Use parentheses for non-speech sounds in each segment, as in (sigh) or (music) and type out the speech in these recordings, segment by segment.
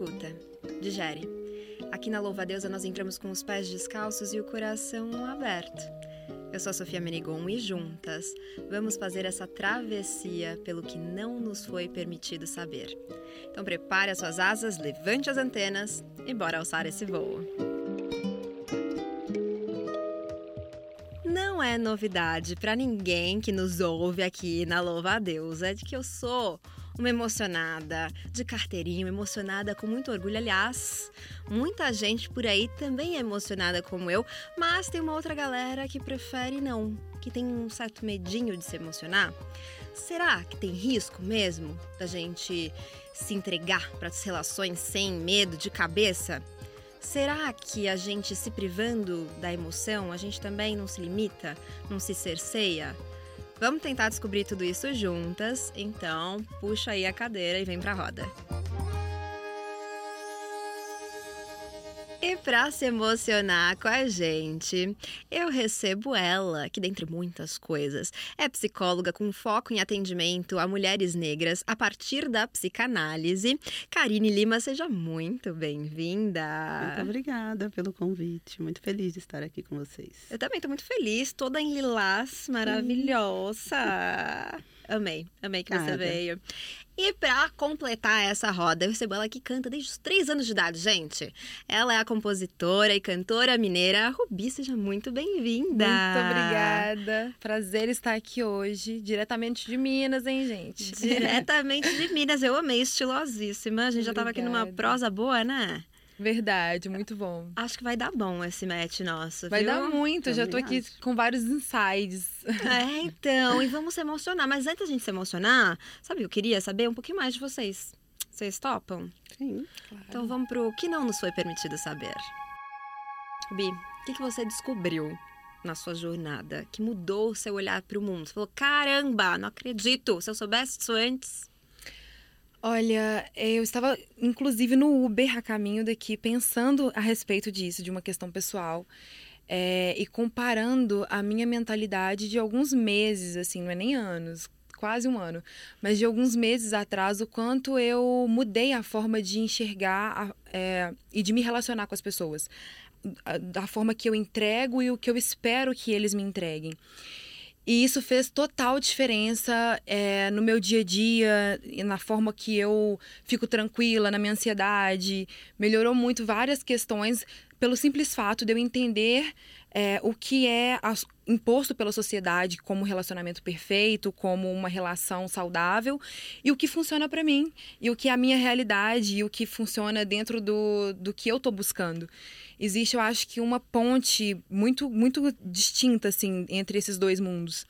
escuta, digere. Aqui na Louva Deusa nós entramos com os pés descalços e o coração aberto. Eu sou a Sofia Menigon e juntas vamos fazer essa travessia pelo que não nos foi permitido saber. Então prepare as suas asas, levante as antenas e bora alçar esse voo. Não é novidade para ninguém que nos ouve aqui na Louva a é de que eu sou uma emocionada de carteirinha, emocionada com muito orgulho. Aliás, muita gente por aí também é emocionada como eu, mas tem uma outra galera que prefere não, que tem um certo medinho de se emocionar. Será que tem risco mesmo da gente se entregar para as relações sem medo de cabeça? Será que a gente se privando da emoção, a gente também não se limita, não se cerceia? Vamos tentar descobrir tudo isso juntas, então puxa aí a cadeira e vem pra roda. E para se emocionar com a gente, eu recebo ela, que dentre muitas coisas, é psicóloga com foco em atendimento a mulheres negras a partir da psicanálise. Karine Lima, seja muito bem-vinda. Muito obrigada pelo convite. Muito feliz de estar aqui com vocês. Eu também estou muito feliz, toda em lilás, maravilhosa. (laughs) Amei, amei que você veio. E para completar essa roda, eu recebo ela que canta desde os três anos de idade, gente. Ela é a compositora e cantora mineira. Rubi, seja muito bem-vinda. Muito obrigada. Prazer estar aqui hoje, diretamente de Minas, hein, gente? Diretamente de Minas. Eu amei, estilosíssima. A gente já estava aqui numa prosa boa, né? Verdade, muito bom. Acho que vai dar bom esse match nosso. Vai viu? dar muito, eu já tô aqui com vários insights. É, então, e vamos se emocionar. Mas antes da gente se emocionar, sabe, eu queria saber um pouquinho mais de vocês. Vocês topam? Sim, claro. Então vamos pro que não nos foi permitido saber. Bi, o que, que você descobriu na sua jornada que mudou o seu olhar para o mundo? Você falou: caramba, não acredito. Se eu soubesse isso antes. Olha, eu estava inclusive no Uber a caminho daqui pensando a respeito disso, de uma questão pessoal. É, e comparando a minha mentalidade de alguns meses, assim, não é nem anos, quase um ano, mas de alguns meses atrás, o quanto eu mudei a forma de enxergar é, e de me relacionar com as pessoas, da forma que eu entrego e o que eu espero que eles me entreguem. E isso fez total diferença é, no meu dia a dia, na forma que eu fico tranquila, na minha ansiedade. Melhorou muito várias questões pelo simples fato de eu entender é, o que é imposto pela sociedade como relacionamento perfeito, como uma relação saudável, e o que funciona para mim, e o que é a minha realidade, e o que funciona dentro do, do que eu estou buscando. Existe, eu acho que, uma ponte muito, muito distinta assim, entre esses dois mundos.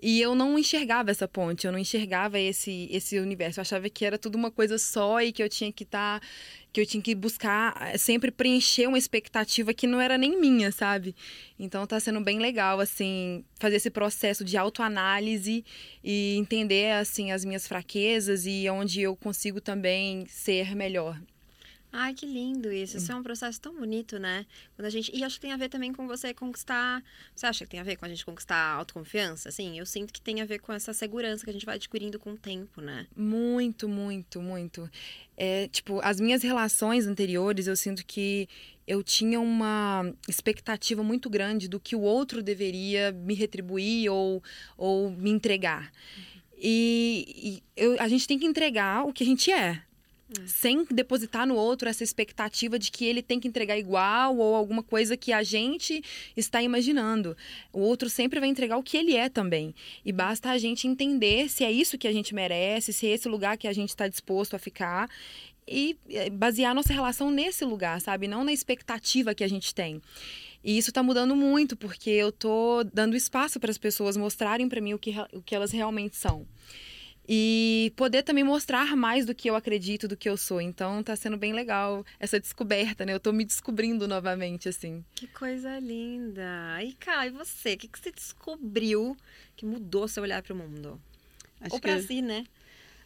E eu não enxergava essa ponte, eu não enxergava esse esse universo. Eu achava que era tudo uma coisa só e que eu tinha que estar, tá, que eu tinha que buscar eh, sempre preencher uma expectativa que não era nem minha, sabe? Então tá sendo bem legal assim, fazer esse processo de autoanálise e entender assim as minhas fraquezas e onde eu consigo também ser melhor. Ai, que lindo isso. Isso é um processo tão bonito, né? Quando a gente. E acho que tem a ver também com você conquistar. Você acha que tem a ver com a gente conquistar a autoconfiança? Assim, eu sinto que tem a ver com essa segurança que a gente vai adquirindo com o tempo, né? Muito, muito, muito. É, tipo, as minhas relações anteriores, eu sinto que eu tinha uma expectativa muito grande do que o outro deveria me retribuir ou, ou me entregar. E, e eu, a gente tem que entregar o que a gente é, sem depositar no outro essa expectativa de que ele tem que entregar igual ou alguma coisa que a gente está imaginando. O outro sempre vai entregar o que ele é também. E basta a gente entender se é isso que a gente merece, se é esse lugar que a gente está disposto a ficar e eh, basear nossa relação nesse lugar, sabe? Não na expectativa que a gente tem. E isso está mudando muito, porque eu tô dando espaço para as pessoas mostrarem para mim o que, o que elas realmente são e poder também mostrar mais do que eu acredito, do que eu sou. Então tá sendo bem legal essa descoberta, né? Eu tô me descobrindo novamente, assim. Que coisa linda! E cá, e você? O que, que você descobriu que mudou seu olhar para o mundo? Acho Ou para si, né?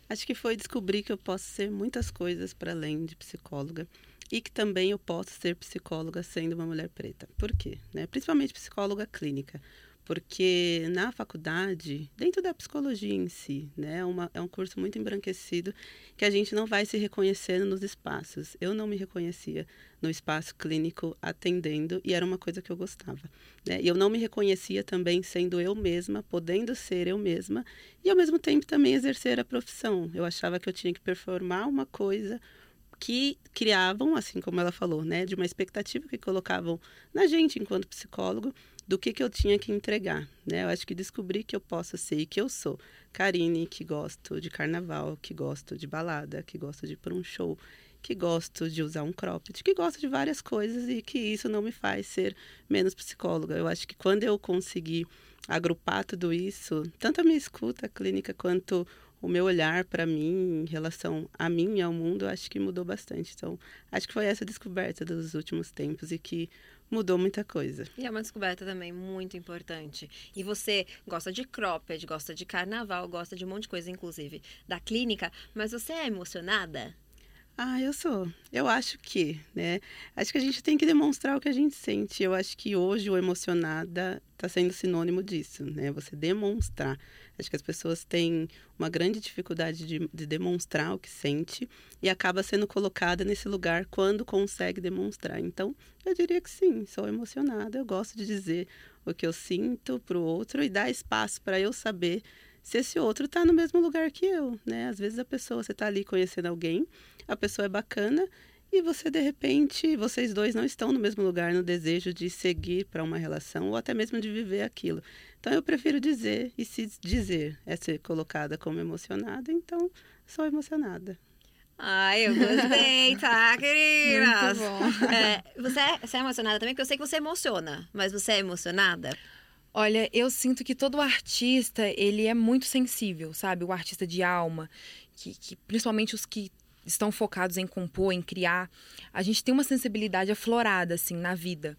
Acho que foi descobrir que eu posso ser muitas coisas para além de psicóloga e que também eu posso ser psicóloga sendo uma mulher preta. Por quê? Né? Principalmente psicóloga clínica porque na faculdade, dentro da psicologia em si, né, é uma, é um curso muito embranquecido que a gente não vai se reconhecendo nos espaços. Eu não me reconhecia no espaço clínico atendendo e era uma coisa que eu gostava. Né? E eu não me reconhecia também sendo eu mesma, podendo ser eu mesma e ao mesmo tempo também exercer a profissão. Eu achava que eu tinha que performar uma coisa que criavam, assim como ela falou, né, de uma expectativa que colocavam na gente enquanto psicólogo do que, que eu tinha que entregar. Né? Eu acho que descobri que eu posso ser e que eu sou. Karine, que gosto de carnaval, que gosto de balada, que gosto de ir para um show, que gosto de usar um cropped, que gosto de várias coisas e que isso não me faz ser menos psicóloga. Eu acho que quando eu consegui agrupar tudo isso, tanto a minha escuta clínica quanto o meu olhar para mim em relação a mim e ao mundo, acho que mudou bastante. Então, acho que foi essa descoberta dos últimos tempos e que mudou muita coisa. E é uma descoberta também muito importante. E você gosta de cropped, gosta de carnaval, gosta de um monte de coisa, inclusive da clínica, mas você é emocionada? Ah, eu sou. Eu acho que, né? Acho que a gente tem que demonstrar o que a gente sente. Eu acho que hoje o emocionada está sendo sinônimo disso, né? Você demonstrar. Acho que as pessoas têm uma grande dificuldade de, de demonstrar o que sente e acaba sendo colocada nesse lugar quando consegue demonstrar. Então, eu diria que sim, sou emocionada. Eu gosto de dizer o que eu sinto para o outro e dar espaço para eu saber se esse outro está no mesmo lugar que eu, né? Às vezes a pessoa, você está ali conhecendo alguém, a pessoa é bacana e você de repente, vocês dois não estão no mesmo lugar no desejo de seguir para uma relação ou até mesmo de viver aquilo. Então eu prefiro dizer e se dizer é ser colocada como emocionada, então sou emocionada. Ai, eu gostei, tá, (laughs) queridas? Muito bom. É, você, é, você é emocionada também? Porque eu sei que você emociona, mas você é emocionada? Olha, eu sinto que todo artista, ele é muito sensível, sabe? O artista de alma, que, que principalmente os que estão focados em compor, em criar, a gente tem uma sensibilidade aflorada, assim, na vida.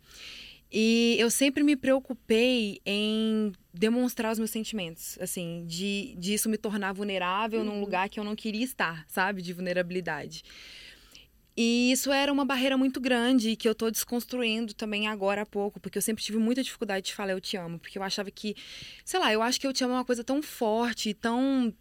E eu sempre me preocupei em demonstrar os meus sentimentos, assim, de, de isso me tornar vulnerável uhum. num lugar que eu não queria estar, sabe? De vulnerabilidade. E isso era uma barreira muito grande que eu tô desconstruindo também agora há pouco, porque eu sempre tive muita dificuldade de falar eu te amo, porque eu achava que, sei lá, eu acho que eu te amo é uma coisa tão forte, tão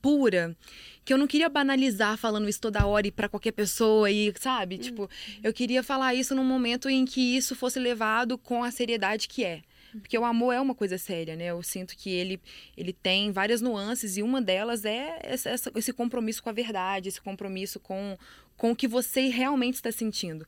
pura, que eu não queria banalizar falando isso toda hora e para qualquer pessoa e, sabe? Uhum. Tipo, eu queria falar isso num momento em que isso fosse levado com a seriedade que é. Porque o amor é uma coisa séria, né? Eu sinto que ele, ele tem várias nuances e uma delas é essa, esse compromisso com a verdade, esse compromisso com, com o que você realmente está sentindo.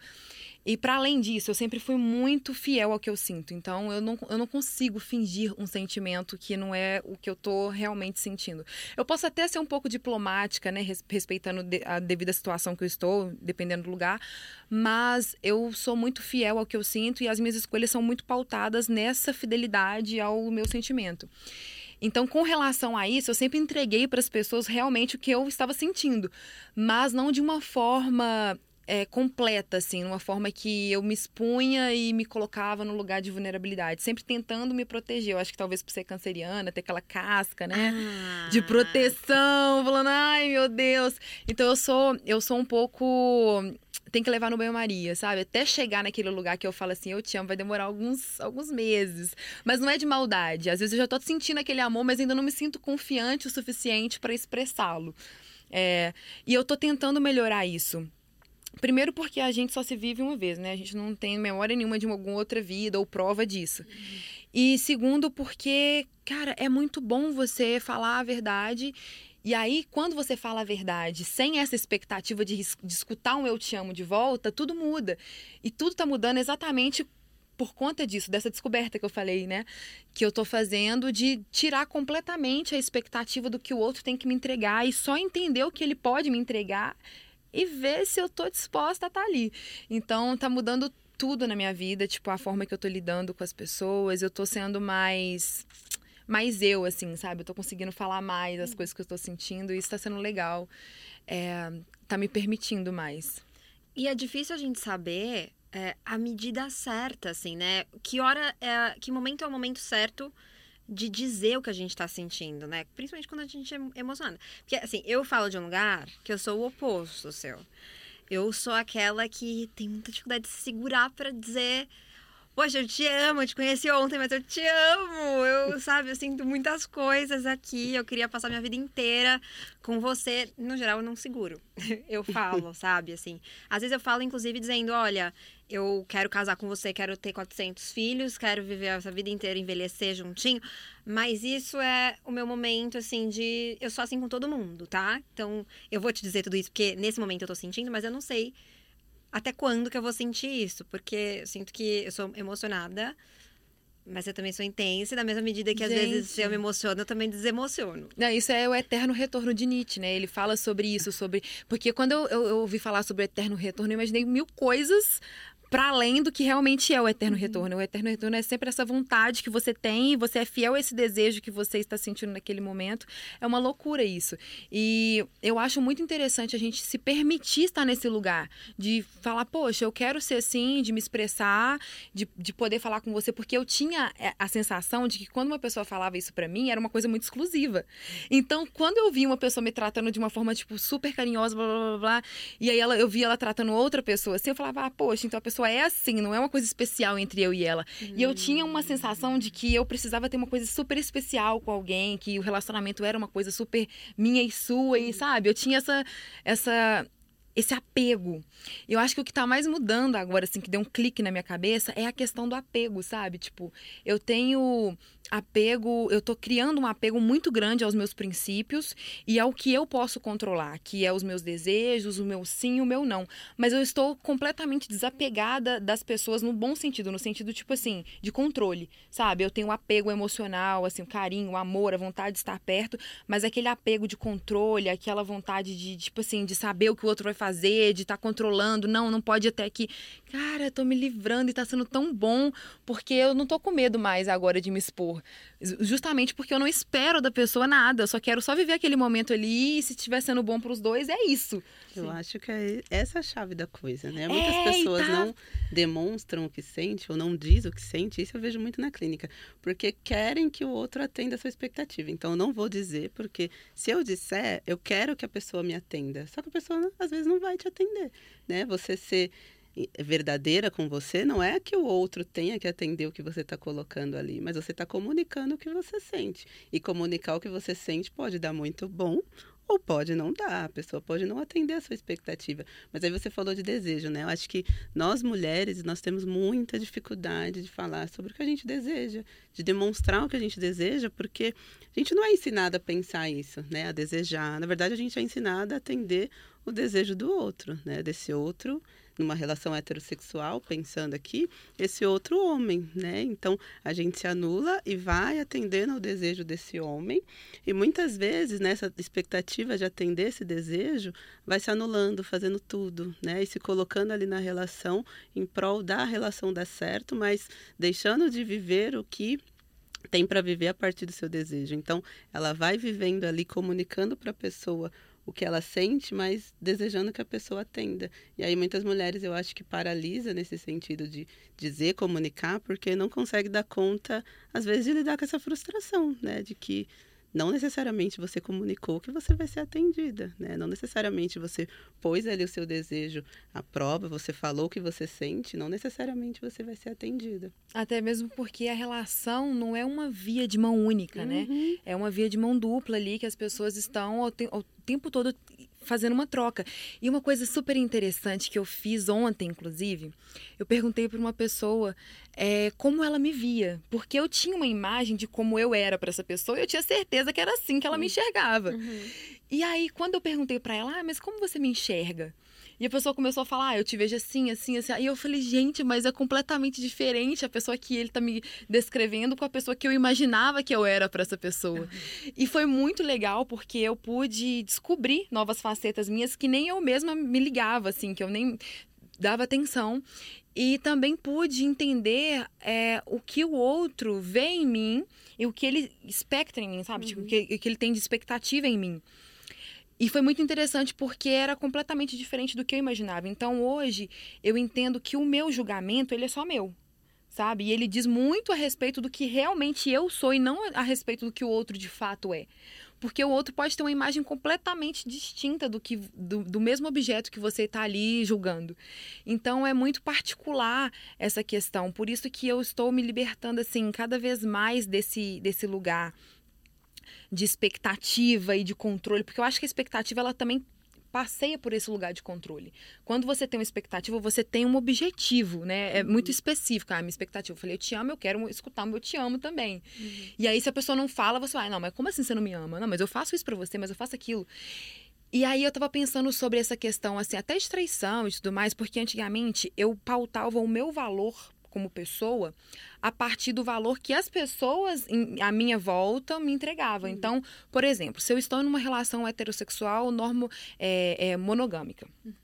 E para além disso, eu sempre fui muito fiel ao que eu sinto. Então, eu não, eu não consigo fingir um sentimento que não é o que eu tô realmente sentindo. Eu posso até ser um pouco diplomática, né, respeitando a devida situação que eu estou, dependendo do lugar, mas eu sou muito fiel ao que eu sinto e as minhas escolhas são muito pautadas nessa fidelidade ao meu sentimento. Então, com relação a isso, eu sempre entreguei para as pessoas realmente o que eu estava sentindo, mas não de uma forma é, completa, assim, numa forma que eu me expunha e me colocava no lugar de vulnerabilidade, sempre tentando me proteger. Eu acho que talvez por ser canceriana, ter aquela casca, né, ah. de proteção, falando, ai meu Deus. Então eu sou, eu sou um pouco tem que levar no banho-maria, sabe? Até chegar naquele lugar que eu falo assim, eu te amo, vai demorar alguns, alguns meses. Mas não é de maldade. Às vezes eu já tô sentindo aquele amor, mas ainda não me sinto confiante o suficiente para expressá-lo. É, e eu tô tentando melhorar isso. Primeiro porque a gente só se vive uma vez, né? A gente não tem memória nenhuma de alguma outra vida ou prova disso. Uhum. E segundo porque, cara, é muito bom você falar a verdade e aí, quando você fala a verdade, sem essa expectativa de, de escutar um eu te amo de volta, tudo muda. E tudo tá mudando exatamente por conta disso, dessa descoberta que eu falei, né? Que eu tô fazendo de tirar completamente a expectativa do que o outro tem que me entregar e só entender o que ele pode me entregar e ver se eu tô disposta a estar tá ali. Então, tá mudando tudo na minha vida, tipo, a forma que eu tô lidando com as pessoas, eu tô sendo mais mais eu, assim, sabe? Eu tô conseguindo falar mais as coisas que eu tô sentindo e isso tá sendo legal. É, tá me permitindo mais. E é difícil a gente saber é, a medida certa, assim, né? Que hora é. Que momento é o momento certo de dizer o que a gente tá sentindo, né? Principalmente quando a gente é emocionada. Porque, assim, eu falo de um lugar que eu sou o oposto seu. Eu sou aquela que tem muita dificuldade de se segurar para dizer Poxa, eu te amo, eu te conheci ontem, mas eu te amo. Eu, sabe, eu sinto muitas coisas aqui. Eu queria passar minha vida inteira com você. No geral, eu não seguro. (laughs) Eu falo, (laughs) sabe, assim. Às vezes eu falo, inclusive, dizendo: olha, eu quero casar com você, quero ter 400 filhos, quero viver essa vida inteira, envelhecer juntinho. Mas isso é o meu momento, assim, de. Eu sou assim com todo mundo, tá? Então, eu vou te dizer tudo isso, porque nesse momento eu tô sentindo, mas eu não sei até quando que eu vou sentir isso? Porque eu sinto que eu sou emocionada, mas eu também sou intensa, e na mesma medida que às Gente. vezes eu me emociono, eu também desemociono. Não, isso é o eterno retorno de Nietzsche, né? Ele fala sobre isso, sobre. Porque quando eu, eu, eu ouvi falar sobre o eterno retorno, eu imaginei mil coisas para além do que realmente é o eterno retorno. O eterno retorno é sempre essa vontade que você tem e você é fiel a esse desejo que você está sentindo naquele momento. É uma loucura isso. E eu acho muito interessante a gente se permitir estar nesse lugar de falar, poxa, eu quero ser assim, de me expressar, de, de poder falar com você, porque eu tinha é, a sensação de que quando uma pessoa falava isso para mim, era uma coisa muito exclusiva. Então, quando eu vi uma pessoa me tratando de uma forma, tipo, super carinhosa, blá, blá, blá, blá e aí ela, eu vi ela tratando outra pessoa assim, eu falava, ah, poxa, então a pessoa é assim, não é uma coisa especial entre eu e ela. E eu tinha uma sensação de que eu precisava ter uma coisa super especial com alguém, que o relacionamento era uma coisa super minha e sua, e sabe? Eu tinha essa, essa esse apego. Eu acho que o que tá mais mudando agora, assim, que deu um clique na minha cabeça, é a questão do apego, sabe? Tipo, eu tenho apego, eu tô criando um apego muito grande aos meus princípios e ao que eu posso controlar, que é os meus desejos, o meu sim o meu não. Mas eu estou completamente desapegada das pessoas no bom sentido, no sentido, tipo assim, de controle, sabe? Eu tenho um apego emocional, assim, o carinho, o amor, a vontade de estar perto, mas aquele apego de controle, aquela vontade de, tipo assim, de saber o que o outro vai fazer, de estar controlando, não, não pode até que, cara, eu tô me livrando e tá sendo tão bom, porque eu não tô com medo mais agora de me expor. Justamente porque eu não espero da pessoa nada, eu só quero só viver aquele momento ali e se estiver sendo bom pros dois, é isso. Eu acho que é essa a chave da coisa, né? Muitas É, e pessoas tá- não demonstram o que sente ou não diz o que sente. Isso eu vejo muito na clínica, porque querem que o outro atenda a sua expectativa. Então eu não vou dizer, porque se eu disser, eu quero que a pessoa me atenda. Só que a pessoa às vezes não vai te atender, né? Você ser verdadeira com você não é que o outro tenha que atender o que você está colocando ali, mas você está comunicando o que você sente. E comunicar o que você sente pode dar muito bom ou pode não dar, a pessoa pode não atender a sua expectativa. Mas aí você falou de desejo, né? Eu acho que nós mulheres, nós temos muita dificuldade de falar sobre o que a gente deseja, de demonstrar o que a gente deseja, porque a gente não é ensinada a pensar isso, né? A desejar. Na verdade, a gente é ensinada a atender o desejo do outro, né? Desse outro numa relação heterossexual, pensando aqui, esse outro homem, né? Então a gente se anula e vai atendendo ao desejo desse homem, e muitas vezes nessa expectativa de atender esse desejo, vai se anulando, fazendo tudo, né? E se colocando ali na relação em prol da relação dar certo, mas deixando de viver o que tem para viver a partir do seu desejo. Então, ela vai vivendo ali, comunicando para a pessoa o que ela sente, mas desejando que a pessoa atenda. E aí muitas mulheres eu acho que paralisa nesse sentido de dizer, comunicar, porque não consegue dar conta, às vezes, de lidar com essa frustração, né? De que não necessariamente você comunicou que você vai ser atendida, né? Não necessariamente você pôs ali o seu desejo à prova, você falou o que você sente, não necessariamente você vai ser atendida. Até mesmo porque a relação não é uma via de mão única, né? Uhum. É uma via de mão dupla ali que as pessoas estão ao, te ao tempo todo fazendo uma troca. E uma coisa super interessante que eu fiz ontem, inclusive, eu perguntei para uma pessoa é, como ela me via, porque eu tinha uma imagem de como eu era para essa pessoa e eu tinha certeza que era assim que ela me enxergava. Uhum. E aí, quando eu perguntei para ela, ah, mas como você me enxerga? E a pessoa começou a falar, ah, eu te vejo assim, assim, assim. E eu falei, gente, mas é completamente diferente a pessoa que ele tá me descrevendo com a pessoa que eu imaginava que eu era para essa pessoa. E foi muito legal porque eu pude descobrir novas facetas minhas que nem eu mesma me ligava, assim, que eu nem dava atenção. E também pude entender é, o que o outro vê em mim e o que ele expecta em mim, sabe? Tipo, o que, o que ele tem de expectativa em mim. E foi muito interessante porque era completamente diferente do que eu imaginava. Então hoje eu entendo que o meu julgamento ele é só meu, sabe? E ele diz muito a respeito do que realmente eu sou e não a respeito do que o outro de fato é. porque o outro pode ter uma imagem completamente distinta do que do, do mesmo objeto que você está ali julgando. Então é muito particular essa questão. Por isso que eu estou me libertando assim cada vez mais desse desse lugar de expectativa e de controle, porque eu acho que a expectativa ela também passeia por esse lugar de controle. Quando você tem uma expectativa, você tem um objetivo, né? É muito uhum. específico. Ah, minha expectativa. Eu falei, eu te amo, eu quero escutar o meu te amo também. Uhum. E aí, se a pessoa não fala, você vai, não, mas como assim você não me ama? Não, mas eu faço isso pra você, mas eu faço aquilo. E aí eu tava pensando sobre essa questão, assim, até de traição e tudo mais, porque antigamente eu pautava o meu valor como pessoa a partir do valor que as pessoas em, à minha volta me entregavam. Uhum. Então, por exemplo, se eu estou numa relação heterossexual normo é, é, monogâmica. Uhum.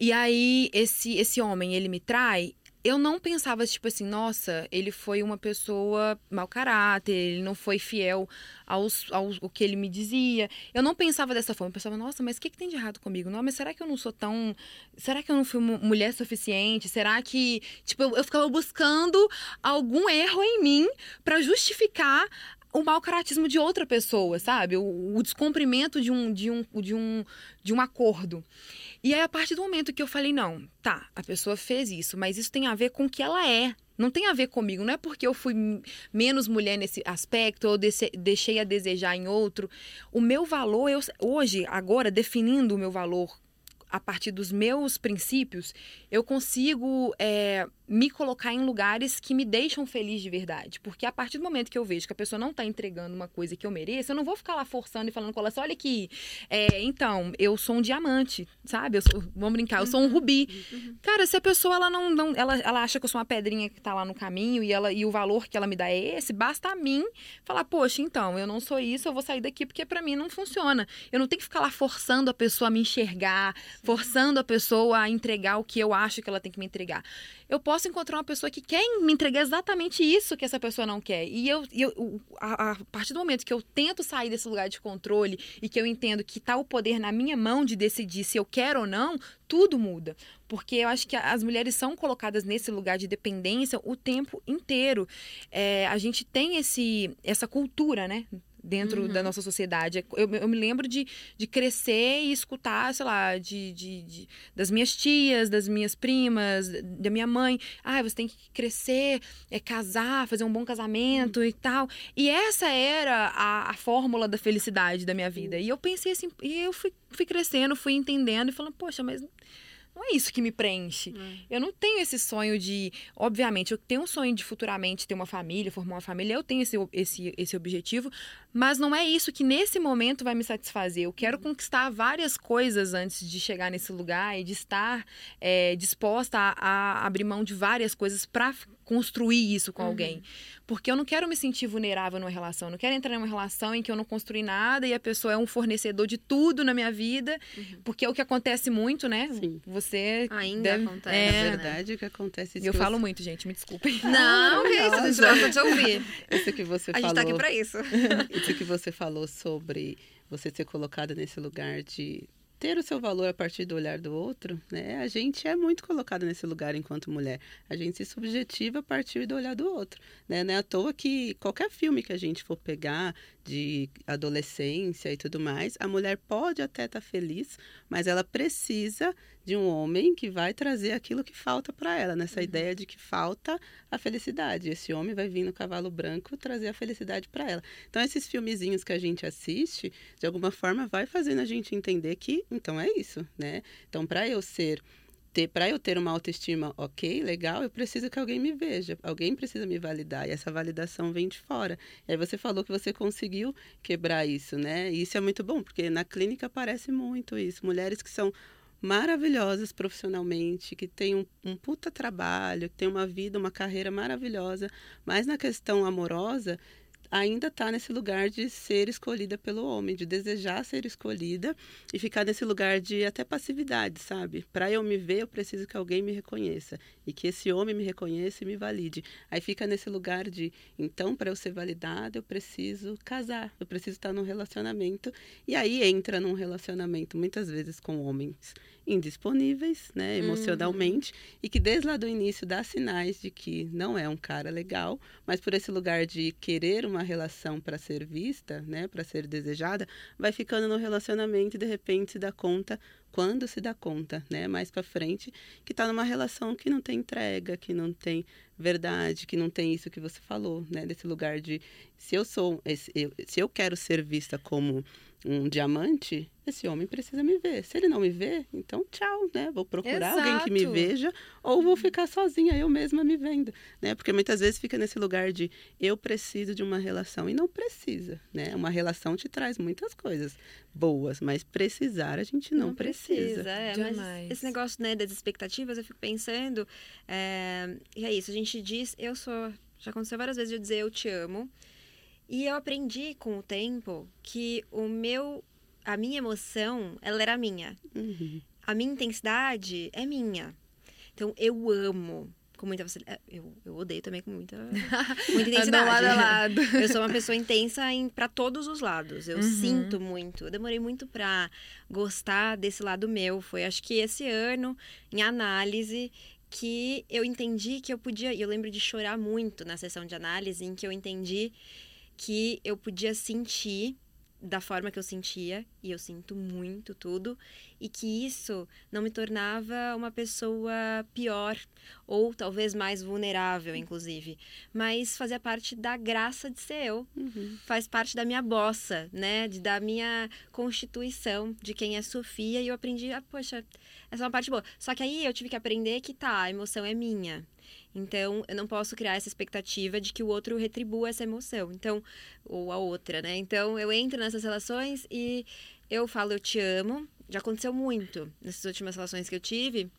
E aí esse esse homem ele me trai, eu não pensava, tipo assim, nossa, ele foi uma pessoa mau caráter, ele não foi fiel aos, aos o que ele me dizia. Eu não pensava dessa forma. Eu pensava, nossa, mas o que, que tem de errado comigo? Não, mas será que eu não sou tão. Será que eu não fui mulher suficiente? Será que. Tipo, eu, eu ficava buscando algum erro em mim para justificar o mau caratismo de outra pessoa, sabe? O, o descumprimento de um, de, um, de, um, de um acordo. E aí, a partir do momento que eu falei, não, tá, a pessoa fez isso, mas isso tem a ver com o que ela é. Não tem a ver comigo, não é porque eu fui menos mulher nesse aspecto ou deixei a desejar em outro. O meu valor, eu, hoje, agora, definindo o meu valor a partir dos meus princípios, eu consigo é, me colocar em lugares que me deixam feliz de verdade. Porque a partir do momento que eu vejo que a pessoa não está entregando uma coisa que eu mereço, eu não vou ficar lá forçando e falando com ela assim, olha aqui, é, então, eu sou um diamante, sabe? Sou, vamos brincar, eu sou um uhum. rubi. Uhum. Cara, se a pessoa ela não, não ela, ela acha que eu sou uma pedrinha que está lá no caminho e, ela, e o valor que ela me dá é esse, basta a mim falar, poxa, então, eu não sou isso, eu vou sair daqui porque para mim não funciona. Eu não tenho que ficar lá forçando a pessoa a me enxergar, forçando a pessoa a entregar o que eu acho que ela tem que me entregar eu posso encontrar uma pessoa que quer me entregar exatamente isso que essa pessoa não quer. E eu, eu a, a, partir do momento que eu tento sair desse lugar de controle e que eu entendo que está o poder na minha mão de decidir se eu quero ou não, tudo muda. Porque eu acho que as mulheres são colocadas nesse lugar de dependência o tempo inteiro. É, a gente tem esse, essa cultura, né? Dentro uhum. da nossa sociedade. Eu, eu, me lembro de, de crescer e escutar, sei lá, de, de, de, das minhas tias, das minhas primas, da minha mãe. Ah, você tem que crescer, é, casar, fazer um bom casamento uhum. e tal. E essa era a, a fórmula da felicidade da minha vida. E eu pensei assim, e eu fui, fui crescendo, fui entendendo e falando, poxa, mas não é isso que me preenche. Hum. Eu não tenho esse sonho de. Obviamente, eu tenho um sonho de futuramente ter uma família, formar uma família, eu tenho esse, esse, esse objetivo, mas não é isso que nesse momento vai me satisfazer. Eu quero uhum. conquistar várias coisas antes de chegar nesse lugar e de estar é, disposta a, a, abrir mão de várias coisas para construir isso com uhum. alguém. Porque eu não quero me sentir vulnerável numa relação. Eu não quero entrar numa relação em que eu não construí nada e a pessoa é um fornecedor de tudo na minha vida. Uhum. Porque é o que acontece muito, né? Sim. Você. Ainda deve... acontece. É, na verdade, o que acontece. Eu falo muito, gente, me desculpem. Não, não, é isso, a gente gosta de ouvir. Isso que você a falou. A gente tá aqui pra isso. (laughs) Isso que você falou sobre você ser colocada nesse lugar de ter o seu valor a partir do olhar do outro, né? A gente é muito colocado nesse lugar enquanto mulher. A gente se subjetiva a partir do olhar do outro, né? Não é à toa que qualquer filme que a gente for pegar de adolescência e tudo mais, a mulher pode até estar tá feliz, mas ela precisa de um homem que vai trazer aquilo que falta para ela, nessa uhum. ideia de que falta a felicidade. Esse homem vai vir no cavalo branco trazer a felicidade para ela. Então esses filmezinhos que a gente assiste, de alguma forma vai fazendo a gente entender que então é isso, né? Então para eu ser ter para eu ter uma autoestima ok, legal, eu preciso que alguém me veja, alguém precisa me validar e essa validação vem de fora. E aí você falou que você conseguiu quebrar isso, né? E isso é muito bom porque na clínica aparece muito isso, mulheres que são maravilhosas profissionalmente, que têm um, um puta trabalho, que têm uma vida, uma carreira maravilhosa, mas na questão amorosa ainda está nesse lugar de ser escolhida pelo homem, de desejar ser escolhida e ficar nesse lugar de até passividade, sabe? Para eu me ver, eu preciso que alguém me reconheça e que esse homem me reconheça e me valide. Aí fica nesse lugar de, então, para eu ser validada, eu preciso casar, eu preciso estar num relacionamento. E aí entra num relacionamento muitas vezes com homens indisponíveis, né, emocionalmente, uhum. e que desde lá do início dá sinais de que não é um cara legal, mas por esse lugar de querer uma relação para ser vista, né, para ser desejada, vai ficando no relacionamento e de repente se dá conta quando se dá conta, né, mais para frente, que está numa relação que não tem entrega, que não tem verdade, que não tem isso que você falou, né, desse lugar de se eu sou, se eu quero ser vista como um diamante, esse homem precisa me ver. Se ele não me vê, então tchau, né? Vou procurar Exato. alguém que me veja ou vou ficar sozinha, eu mesma me vendo, né? Porque muitas vezes fica nesse lugar de eu preciso de uma relação e não precisa, né? Uma relação te traz muitas coisas boas, mas precisar a gente não, não precisa. precisa é, mas esse negócio, né, das expectativas, eu fico pensando, é... e é isso, a gente diz, eu sou, já aconteceu várias vezes de eu dizer eu te amo, e eu aprendi com o tempo que o meu, a minha emoção, ela era minha. Uhum. A minha intensidade é minha. Então eu amo com muita facilidade. É, eu, eu odeio também com muita, (laughs) muita intensidade. lado a lado. (laughs) Eu sou uma pessoa intensa para todos os lados. Eu uhum. sinto muito. Eu demorei muito para gostar desse lado meu. Foi acho que esse ano, em análise, que eu entendi que eu podia. Eu lembro de chorar muito na sessão de análise, em que eu entendi que eu podia sentir da forma que eu sentia, e eu sinto muito tudo, e que isso não me tornava uma pessoa pior, ou talvez mais vulnerável, inclusive, mas fazia parte da graça de ser eu, uhum. faz parte da minha bossa, né, de, da minha constituição, de quem é Sofia, e eu aprendi, ah, poxa, essa é uma parte boa. Só que aí eu tive que aprender que tá, a emoção é minha. Então, eu não posso criar essa expectativa de que o outro retribua essa emoção. Então, ou a outra, né? Então, eu entro nessas relações e eu falo eu te amo. Já aconteceu muito nessas últimas relações que eu tive.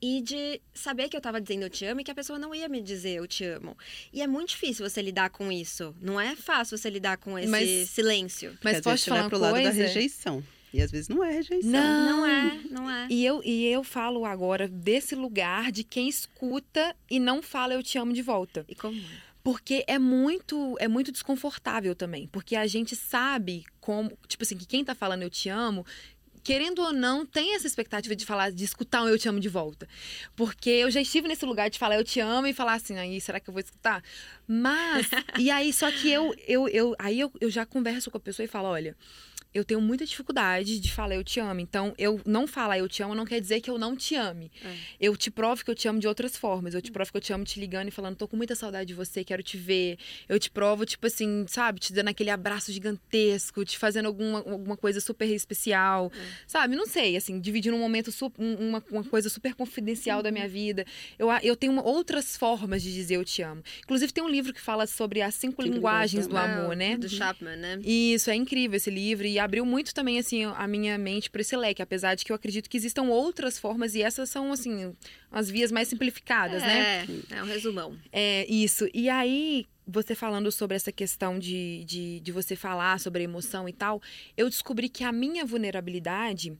E de saber que eu tava dizendo eu te amo e que a pessoa não ia me dizer eu te amo. E é muito difícil você lidar com isso. Não é fácil você lidar com esse mas, silêncio. Mas pode falar pro coisa? lado da rejeição. E às vezes não é rejeição. Não, não é, não é. E eu, e eu falo agora desse lugar de quem escuta e não fala eu te amo de volta. E como? Porque é muito, é muito desconfortável também. Porque a gente sabe como, tipo assim, que quem tá falando eu te amo, querendo ou não, tem essa expectativa de falar, de escutar um eu te amo de volta. Porque eu já estive nesse lugar de falar eu te amo e falar assim, aí, será que eu vou escutar? Mas, (laughs) e aí, só que eu, eu, eu aí eu, eu já converso com a pessoa e falo, olha, eu tenho muita dificuldade de falar eu te amo. Então, eu não falar eu te amo não quer dizer que eu não te ame. É. Eu te provo que eu te amo de outras formas. Eu te provo que eu te amo te ligando e falando, tô com muita saudade de você, quero te ver. Eu te provo, tipo assim, sabe, te dando aquele abraço gigantesco, te fazendo alguma, alguma coisa super especial. É. Sabe? Não sei, assim, dividindo um momento, uma, uma coisa super confidencial uhum. da minha uhum. vida. Eu, eu tenho uma, outras formas de dizer eu te amo. Inclusive, tem um livro que fala sobre as cinco que linguagens do amor, né? Do Chapman, né? Isso, é incrível esse livro. E abriu muito também assim a minha mente para esse leque, apesar de que eu acredito que existam outras formas e essas são assim as vias mais simplificadas, é, né? É, um resumão. É isso. E aí você falando sobre essa questão de, de, de você falar sobre a emoção e tal, eu descobri que a minha vulnerabilidade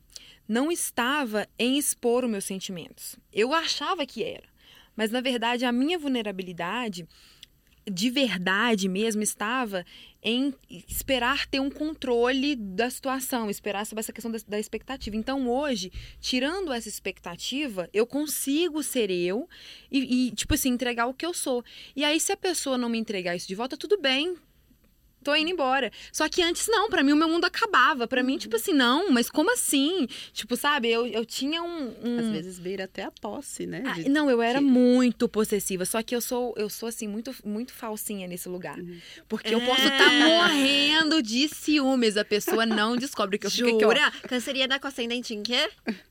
não estava em expor os meus sentimentos. Eu achava que era. Mas, na verdade, a minha vulnerabilidade de verdade mesmo estava em esperar ter um controle da situação, esperar sobre essa questão da, da, expectativa. Então, hoje, tirando essa expectativa, eu consigo ser eu e, e, tipo assim, entregar o que eu sou. E aí, se a pessoa não me entregar isso de volta, tudo bem, tô indo embora. Só que antes não, para mim o meu mundo acabava. para mim, tipo assim, não, mas como assim? Tipo, sabe, eu, eu tinha um, um... Às vezes beira até a posse, né? Ah, não, eu era que... muito possessiva. Só que eu sou, eu sou assim, muito, muito falsinha nesse lugar. Uhum. Porque eu posso estar tá é. morrendo de ciúmes. A pessoa não descobre que eu fico? Aqui, ó. Canceriana com ascendente em quê?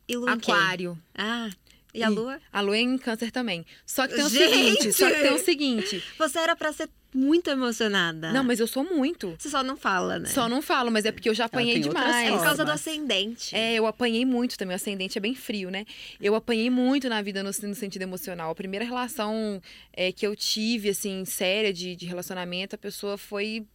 E lua Aquário. Ah. E a lua? A lua é em câncer também. Só que tem o Gente! seguinte, só que tem o seguinte. Você era para ser muito emocionada. Não, mas eu sou muito. Você só não fala, né? Só não falo, mas é porque eu já apanhei demais. É por causa do ascendente. É, eu apanhei muito também. O ascendente é bem frio, né? Eu apanhei muito na vida no, no sentido emocional. A primeira relação é, que eu tive, assim, séria de, de relacionamento, a pessoa foi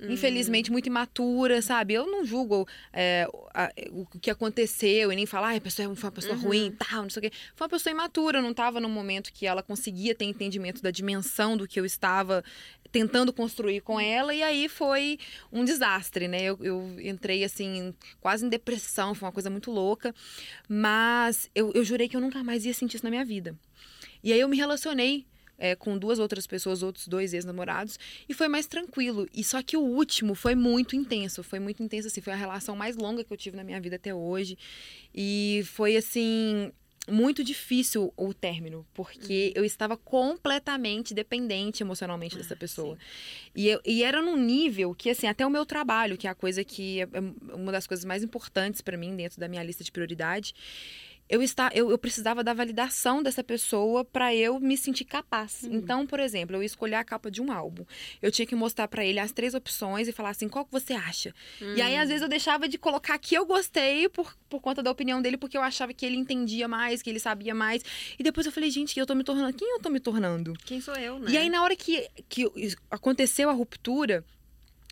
infelizmente, muito imatura, sabe? Eu não julgo é, a- o que aconteceu e nem falar, ai, a pessoa foi uma pessoa Uhum. ruim, tal, não sei o quê. Foi uma pessoa imatura, não estava no momento que ela conseguia ter entendimento da dimensão do que eu estava tentando construir com ela, e aí foi um desastre, né? Eu, eu entrei, assim, quase em depressão, foi uma coisa muito louca, mas eu, eu jurei que eu nunca mais ia sentir isso na minha vida. E aí eu me relacionei é, com duas outras pessoas, outros dois ex-namorados, e foi mais tranquilo. E só que o último foi muito intenso, foi muito intenso, assim, foi a relação mais longa que eu tive na minha vida até hoje. E foi, assim, muito difícil o término, porque eu estava completamente dependente emocionalmente dessa Ah, pessoa. E, eu- e era num nível que, assim, até o meu trabalho, que é a coisa que é é uma das coisas mais importantes para mim dentro da minha lista de prioridade, eu, está, eu, eu precisava da validação dessa pessoa para eu me sentir capaz. Uhum. Então, por exemplo, eu ia escolher a capa de um álbum. Eu tinha que mostrar para ele as três opções e falar assim, qual que você acha? E aí, às vezes, eu deixava de colocar que eu gostei por, por conta da opinião dele, porque eu achava que ele entendia mais, que ele sabia mais. E depois eu falei, gente, eu tô me tornando. Quem eu tô me tornando? Quem sou eu, né? E aí, na hora que, que aconteceu a ruptura,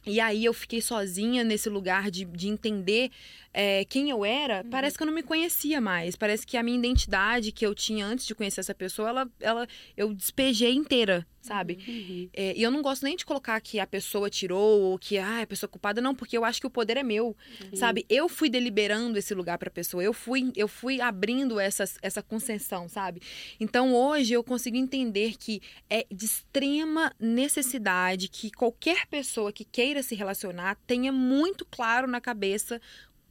e aí eu fiquei sozinha nesse lugar de, de entender é, quem eu era, parece que eu não me conhecia mais. Parece que a minha identidade que eu tinha antes de conhecer essa pessoa, ela, ela eu despejei inteira, sabe? Uhum. É, e eu não gosto nem de colocar que a pessoa tirou ou que ah, a pessoa é culpada, não, porque eu acho que o poder é meu, sabe? Eu fui deliberando esse lugar pra pessoa, eu fui, eu fui abrindo essa, essa concessão, sabe? Então hoje eu consigo entender que é de extrema necessidade que qualquer pessoa que queira se relacionar tenha muito claro na cabeça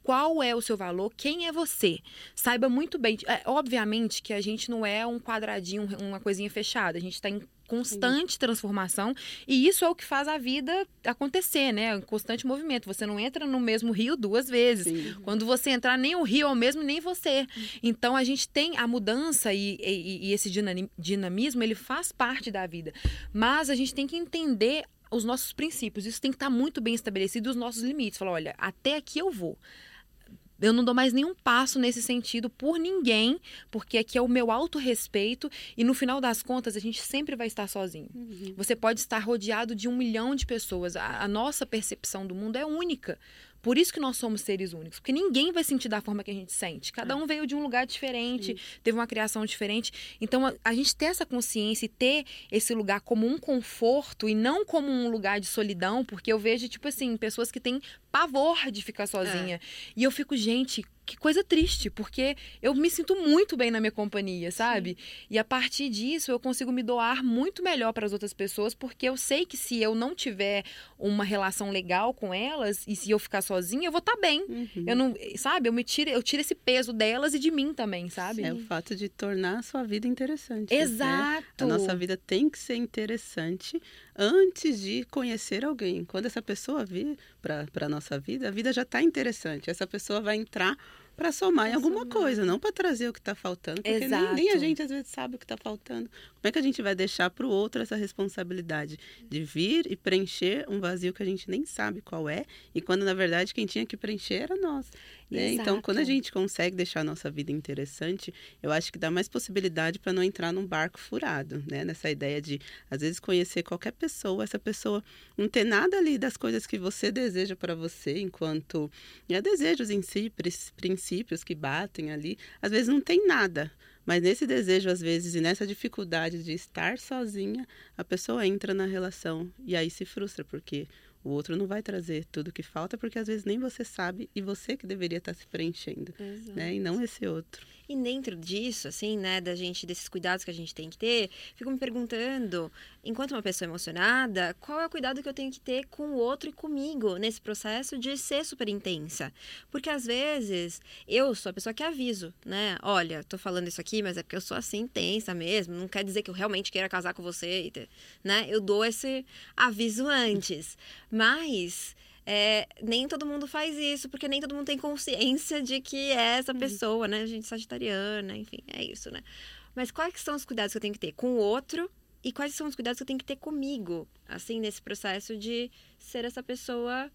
qual é o seu valor, quem é você. Saiba muito bem. É, obviamente que a gente não é um quadradinho, uma coisinha fechada. A gente está em constante transformação e isso é o que faz a vida acontecer, né? Um constante movimento. Você não entra no mesmo rio duas vezes. Sim. Quando você entrar, nem o rio é o mesmo, nem você. Então a gente tem a mudança e, e- e esse dinami- dinamismo, ele faz parte da vida. Mas a gente tem que entender os nossos princípios. Isso tem que estar muito bem estabelecido, os nossos limites. Falar, olha, até aqui eu vou. Eu não dou mais nenhum passo nesse sentido por ninguém, porque aqui é o meu autorrespeito e no final das contas a gente sempre vai estar sozinho. Uhum. Você pode estar rodeado de um milhão de pessoas. A, a nossa percepção do mundo é única. Por isso que nós somos seres únicos. Porque ninguém vai sentir da forma que a gente sente. Cada um veio de um lugar diferente, teve uma criação diferente. Então, a, a gente ter essa consciência e ter esse lugar como um conforto e não como um lugar de solidão, porque eu vejo, tipo assim, pessoas que têm pavor de ficar sozinha. E eu fico, gente, que coisa triste, porque eu me sinto muito bem na minha companhia, sabe? E a partir disso eu consigo me doar muito melhor para as outras pessoas, porque eu sei que se eu não tiver uma relação legal com elas e se eu ficar sozinha, eu vou estar bem. Uhum. Eu não, sabe? Eu me tiro, eu tiro esse peso delas e de mim também, sabe? É o fato de tornar a sua vida interessante. né? Exato. A nossa vida tem que ser interessante antes de conhecer alguém. Quando essa pessoa vir para a nossa vida, a vida já está interessante. Essa pessoa vai entrar para somar em Pra alguma somar. coisa, não para trazer o que está faltando, porque nem, nem a gente às vezes sabe o que está faltando. Como é que a gente vai deixar para o outro essa responsabilidade de vir e preencher um vazio que a gente nem sabe qual é, e quando na verdade quem tinha que preencher era nós. né? Então, quando a gente consegue deixar a nossa vida interessante, eu acho que dá mais possibilidade para não entrar num barco furado, né? Nessa ideia de, às vezes, conhecer qualquer pessoa, essa pessoa não ter nada ali das coisas que você deseja para você, enquanto né, desejos em si, princípios que batem ali, às vezes não tem nada. Mas nesse desejo, às vezes, e nessa dificuldade de estar sozinha, a pessoa entra na relação e aí se frustra, porque o outro não vai trazer tudo que falta, porque às vezes nem você sabe e você que deveria estar se preenchendo, né? E não esse outro. E dentro disso, assim, né, da gente, desses cuidados que a gente tem que ter, fico me perguntando, enquanto uma pessoa emocionada, qual é o cuidado que eu tenho que ter com o outro e comigo nesse processo de ser super intensa? Porque às vezes eu sou a pessoa que aviso, né? Olha, tô falando isso aqui, mas é porque eu sou assim intensa mesmo, não quer dizer que eu realmente queira casar com você, né? Eu dou esse aviso antes. Mas é, nem todo mundo faz isso, porque nem todo mundo tem consciência de que é essa pessoa, né? Gente sagitariana, enfim, é isso, né? Mas quais são os cuidados que eu tenho que ter com o outro e quais são os cuidados que eu tenho que ter comigo, assim, nesse processo de ser essa pessoa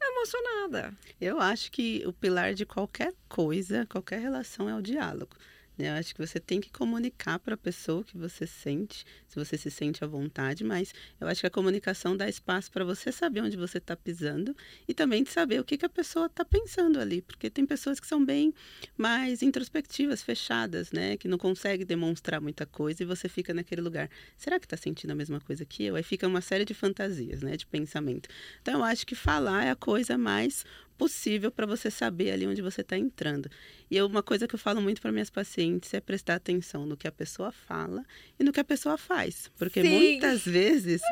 emocionada? Eu acho que o pilar de qualquer coisa, qualquer relação é o diálogo. Eu acho que você tem que comunicar para a pessoa o que você sente, se você se sente à vontade, mas eu acho que a comunicação dá espaço para você saber onde você está pisando e também de saber o que, que a pessoa está pensando ali, porque tem pessoas que são bem mais introspectivas, fechadas, né? Que não conseguem demonstrar muita coisa e você fica naquele lugar. Será que está sentindo a mesma coisa que eu? Aí fica uma série de fantasias, né? De pensamento. Então eu acho que falar é a coisa mais possível para você saber ali onde você está entrando. E eu, uma coisa que eu falo muito para minhas pacientes é prestar atenção no que a pessoa fala e no que a pessoa faz. Porque Sim. muitas vezes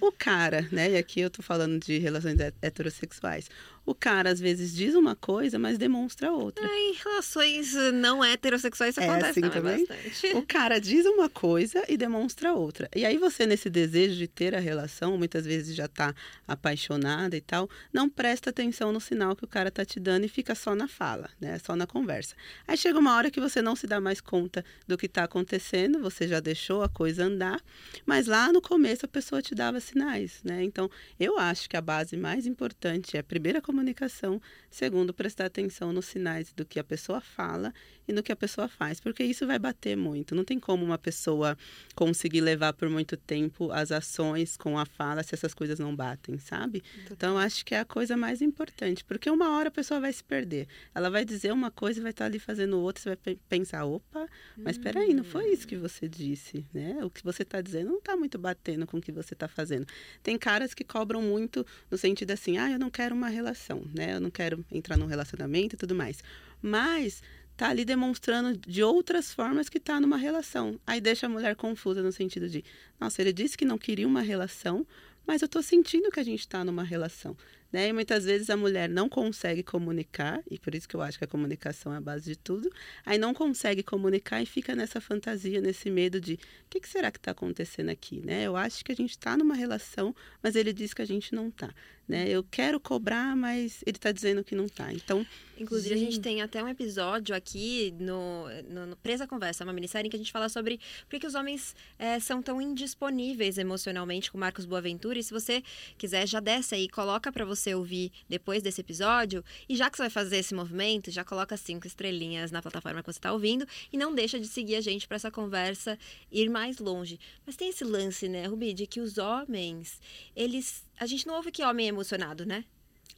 o cara, né? E aqui eu estou falando de relações heterossexuais. O cara às vezes diz uma coisa, mas demonstra outra. Em relações não heterossexuais isso é acontece assim também. Bastante. O cara diz uma coisa e demonstra outra. E aí você nesse desejo de ter a relação, muitas vezes já está apaixonada e tal, não presta atenção no sinal que o cara tá te dando e fica só na fala, né? Só na conversa. Aí chega uma hora que você não se dá mais conta do que está acontecendo, você já deixou a coisa andar, mas lá no começo a pessoa te dava sinais, né? Então, eu acho que a base mais importante é, a comunicação, segundo, prestar atenção nos sinais do que a pessoa fala e no que a pessoa faz, porque isso vai bater muito. Não tem como uma pessoa conseguir levar por muito tempo as ações com a fala se essas coisas não batem, sabe? Então, acho que é a coisa mais importante, porque uma hora a pessoa vai se perder. Ela vai dizer uma coisa e vai estar ali fazendo outra, você vai pensar, opa, mas espera aí, não foi isso que você disse, né? O que você está dizendo não está muito batendo com o que você está fazendo. Tem caras que cobram muito no sentido assim, ah, eu não quero uma relação, né? Eu não quero entrar num relacionamento e tudo mais. Mas tá ali demonstrando de outras formas que tá numa relação. Aí deixa a mulher confusa no sentido de, nossa, ele disse que não queria uma relação, mas eu tô sentindo que a gente está numa relação. Né? E muitas vezes a mulher não consegue comunicar, e por isso que eu acho que a comunicação é a base de tudo, aí não consegue comunicar e fica nessa fantasia, nesse medo de o que, que, será que está acontecendo aqui? Né? Eu acho que a gente está numa relação, mas ele diz que a gente não está. Né? Eu quero cobrar, mas ele está dizendo que não está. Então, Inclusive, gente... a gente tem até um episódio aqui no, no, no, Presa Conversa, uma minissérie em que a gente fala sobre por que os homens é, são tão indisponíveis emocionalmente com Marcos Boaventura. E se você quiser, já desce aí, coloca para você ouvir depois desse episódio. E já que você vai fazer esse movimento, já coloca cinco estrelinhas na plataforma que você está ouvindo. E não deixa de seguir a gente para essa conversa ir mais longe. Mas tem esse lance, né, Rubi, de que os homens, eles. A gente não ouve que homem é emocionado, né?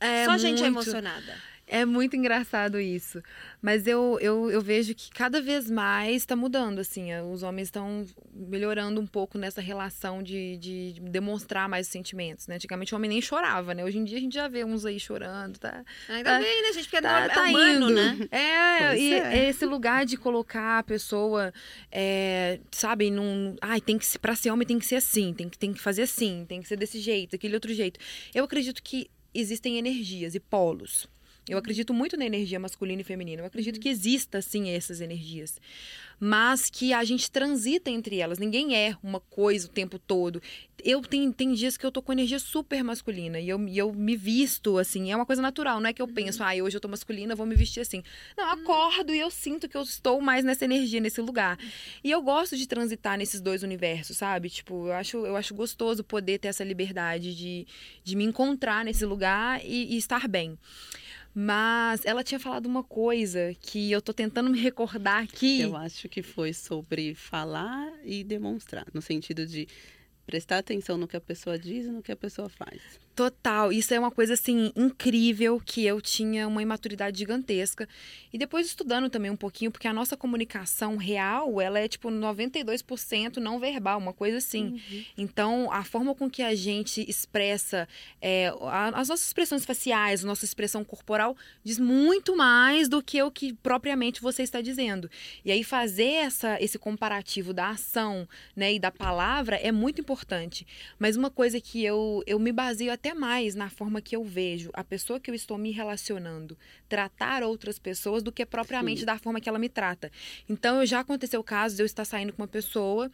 É, Só a gente é emocionada. É muito engraçado isso. Mas eu, eu, eu vejo que cada vez mais está mudando, assim. É, os homens estão melhorando um pouco nessa relação de, de, demonstrar mais os sentimentos, né? Antigamente o homem nem chorava, né? Hoje em dia a gente já vê uns aí chorando, tá? Ainda tá, bem, né, gente? Porque tá, é, tá humano, indo. né? É, e é. esse lugar de colocar a pessoa, é, sabe, num... Ai, tem que ser, pra ser homem tem que ser assim, tem que, tem que fazer assim, tem que ser desse jeito, aquele outro jeito. Eu acredito que existem energias e polos. Eu acredito muito na energia masculina e feminina. Eu acredito que exista, sim, essas energias. Mas que a gente transita entre elas. Ninguém é uma coisa o tempo todo. Eu tenho, tem dias que eu tô com energia super masculina e eu, e eu me visto assim. É uma coisa natural, não é que eu penso, ah, hoje eu tô masculina, vou me vestir assim. Não, acordo e eu sinto que eu estou mais nessa energia, nesse lugar. E eu gosto de transitar nesses dois universos, sabe? Tipo, eu acho, eu acho gostoso poder ter essa liberdade de, de me encontrar nesse lugar e, e estar bem. Mas ela tinha falado uma coisa que eu tô tentando me recordar aqui. Eu acho que foi sobre falar e demonstrar, no sentido de prestar atenção no que a pessoa diz e no que a pessoa faz. Total, isso é uma coisa assim incrível que eu tinha uma imaturidade gigantesca. E depois estudando também um pouquinho, porque a nossa comunicação real, ela é tipo 92% não verbal, uma coisa assim. Uhum. Então, a forma com que a gente expressa é, as nossas expressões faciais, a nossa expressão corporal diz muito mais do que o que propriamente você está dizendo. E aí fazer essa esse comparativo da ação, né, e da palavra é muito importante. Mas uma coisa que eu eu me baseio até mais na forma que eu vejo a pessoa que eu estou me relacionando tratar outras pessoas do que propriamente Sim. da forma que ela me trata. Então, já aconteceu casos de eu estar saindo com uma pessoa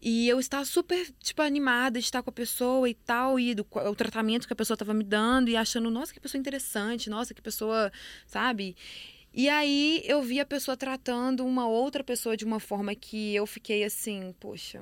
e eu estar super, tipo, animada de estar com a pessoa e tal, e do, o tratamento que a pessoa estava me dando, e achando, nossa, que pessoa interessante, nossa, que pessoa, sabe? E aí eu vi a pessoa tratando uma outra pessoa de uma forma que eu fiquei assim, poxa,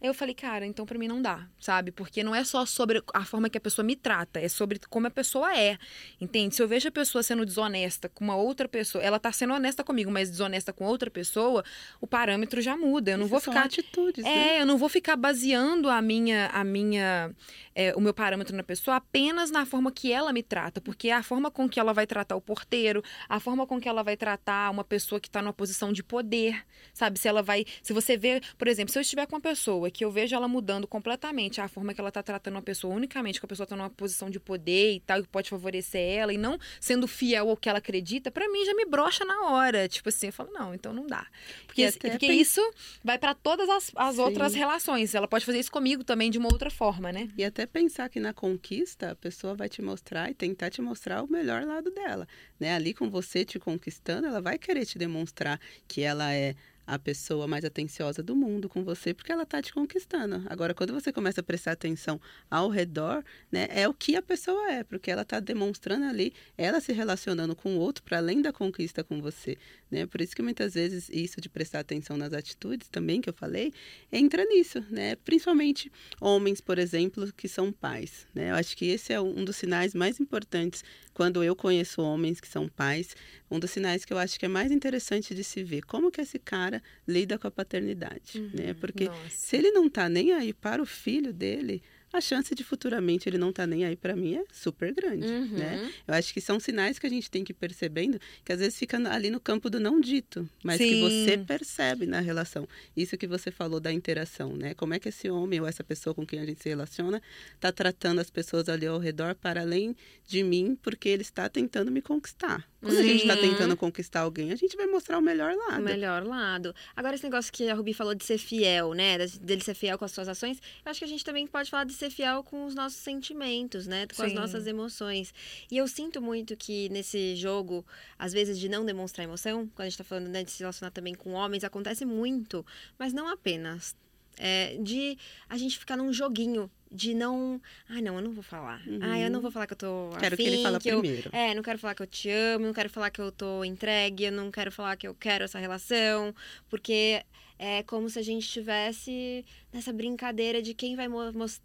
Aí eu falei, cara, então pra mim não dá, sabe? Porque não é só sobre a forma que a pessoa me trata, é sobre como a pessoa é. Entende? Se eu vejo a pessoa sendo desonesta com uma outra pessoa, ela tá sendo honesta comigo, mas desonesta com outra pessoa, o parâmetro já muda. Eu não Isso vou ficar. atitudes, É, né? eu não vou ficar baseando a minha, a minha, é, o meu parâmetro na pessoa apenas na forma que ela me trata, porque é a forma com que ela vai tratar o porteiro, a forma com que ela vai tratar uma pessoa que está numa posição de poder, sabe? Se ela vai, se você vê, por exemplo, se eu estiver com uma pessoa que eu vejo ela mudando completamente a forma que ela está tratando uma pessoa unicamente que a pessoa está numa posição de poder e tal, que pode favorecer ela e não sendo fiel ao que ela acredita, para mim já me brocha na hora, tipo assim, eu falo não, então não dá, porque, E porque pens- isso vai para todas as, as outras relações. Ela pode fazer isso comigo também de uma outra forma, né? E até pensar que na conquista a pessoa vai te mostrar e tentar te mostrar o melhor lado dela, né? Ali com você te conquistando, ela vai querer te demonstrar que ela é a pessoa mais atenciosa do mundo com você, porque ela tá te conquistando. Agora, quando você começa a prestar atenção ao redor, né, é o que a pessoa é, porque ela tá demonstrando ali, ela se relacionando com o outro para além da conquista com você, né? Por isso que muitas vezes isso de prestar atenção nas atitudes também que eu falei, entra nisso, né? Principalmente homens, por exemplo, que são pais, né? Eu acho que esse é um dos sinais mais importantes quando eu conheço homens que são pais, um dos sinais que eu acho que é mais interessante de se ver, como que esse cara lida com a paternidade, né? Porque Nossa. se ele não tá nem aí para o filho dele, a chance de futuramente ele não tá nem aí para mim é super grande, Uhum. né? Eu acho que são sinais que a gente tem que ir percebendo, que às vezes fica ali no campo do não dito, mas que Sim. você percebe na relação. Isso que você falou da interação, né? Como é que esse homem ou essa pessoa com quem a gente se relaciona tá tratando as pessoas ali ao redor para além de mim, porque ele está tentando me conquistar. Quando a gente está Sim. tentando conquistar alguém, a gente vai mostrar o melhor lado. O melhor lado. Agora, esse negócio que a Rubi falou de ser fiel, né? de- Dele ser fiel com as suas ações, eu acho que a gente também pode falar de ser fiel com os nossos sentimentos, né? Com as Sim. nossas emoções. E eu sinto muito que nesse jogo, às vezes, de não demonstrar emoção, quando a gente tá falando né, de se relacionar também com homens, acontece muito, mas não apenas. É, de a gente ficar num joguinho de não. Ah, não, eu não vou falar. Ah, eu não vou falar que eu tô. Quero afim, que ele fala eu, primeiro. é, não quero falar que eu te amo, não quero falar que eu tô entregue, eu não quero falar que eu quero essa relação, porque é como se a gente estivesse nessa brincadeira de quem vai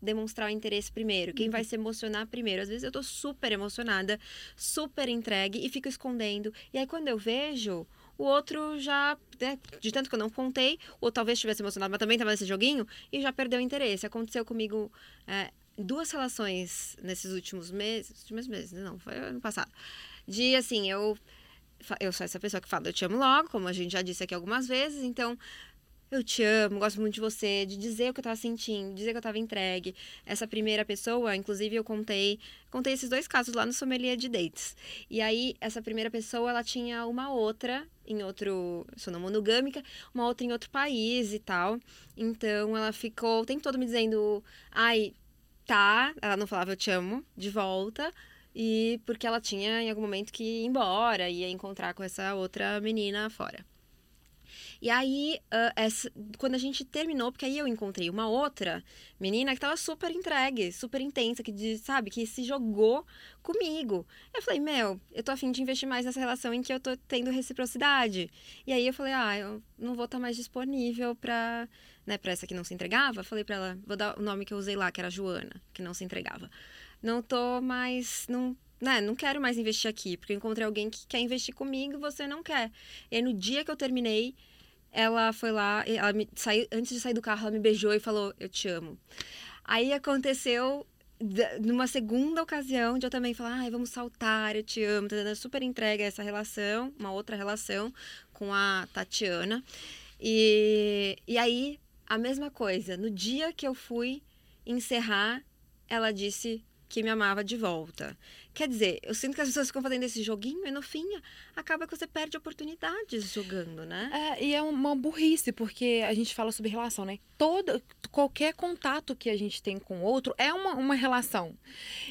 demonstrar o interesse primeiro, quem vai se emocionar primeiro. Às vezes eu tô super emocionada, super entregue e fico escondendo. E aí quando eu vejo, o outro já, né, de tanto que eu não contei, ou talvez estivesse emocionado, mas também tava nesse joguinho, e já perdeu o interesse. Aconteceu comigo é, duas relações nesses últimos meses, últimos meses, não, foi ano passado. De assim, eu eu sou essa pessoa que fala, eu te amo logo, como a gente já disse aqui algumas vezes, então eu te amo, gosto muito de você, de dizer o que eu tava sentindo, dizer que eu tava entregue. Essa primeira pessoa, inclusive eu contei, contei esses dois casos lá no sommelier de dates. E aí essa primeira pessoa, ela tinha uma outra em outro, sou não monogâmica, uma outra em outro país e tal. Então ela ficou o tempo todo me dizendo, ai, tá, ela não falava eu te amo de volta. E porque ela tinha em algum momento que ir embora, ia encontrar com essa outra menina fora. E aí, ah, essa- quando a gente terminou, porque aí eu encontrei uma outra menina que tava super entregue, super intensa, que sabe, que se jogou comigo. Eu falei, meu, eu tô afim de investir mais nessa relação em que eu tô tendo reciprocidade. E aí eu falei, ah, eu não vou estar mais disponível pra, né, pra essa que não se entregava. Falei pra ela, vou dar o nome que eu usei lá, que era Joana, que não se entregava. Não tô mais, não, né, não quero mais investir aqui, porque eu encontrei alguém que quer investir comigo e você não quer. E aí no dia que eu terminei, ela foi lá, ela me saiu, antes de sair do carro, ela me beijou e falou: "Eu te amo". Aí aconteceu numa segunda ocasião de eu também falar: "Ai, vamos saltar, eu te amo". Tá dando super entrega essa relação, uma outra relação com a Tatiana. E e aí a mesma coisa, no dia que eu fui encerrar, ela disse que me amava de volta. Quer dizer, eu sinto que as pessoas ficam fazendo esse joguinho e no fim acaba que você perde oportunidades jogando, né? É, e é uma burrice, porque a gente fala sobre relação, né? Todo, qualquer contato que a gente tem com o outro é uma, uma relação.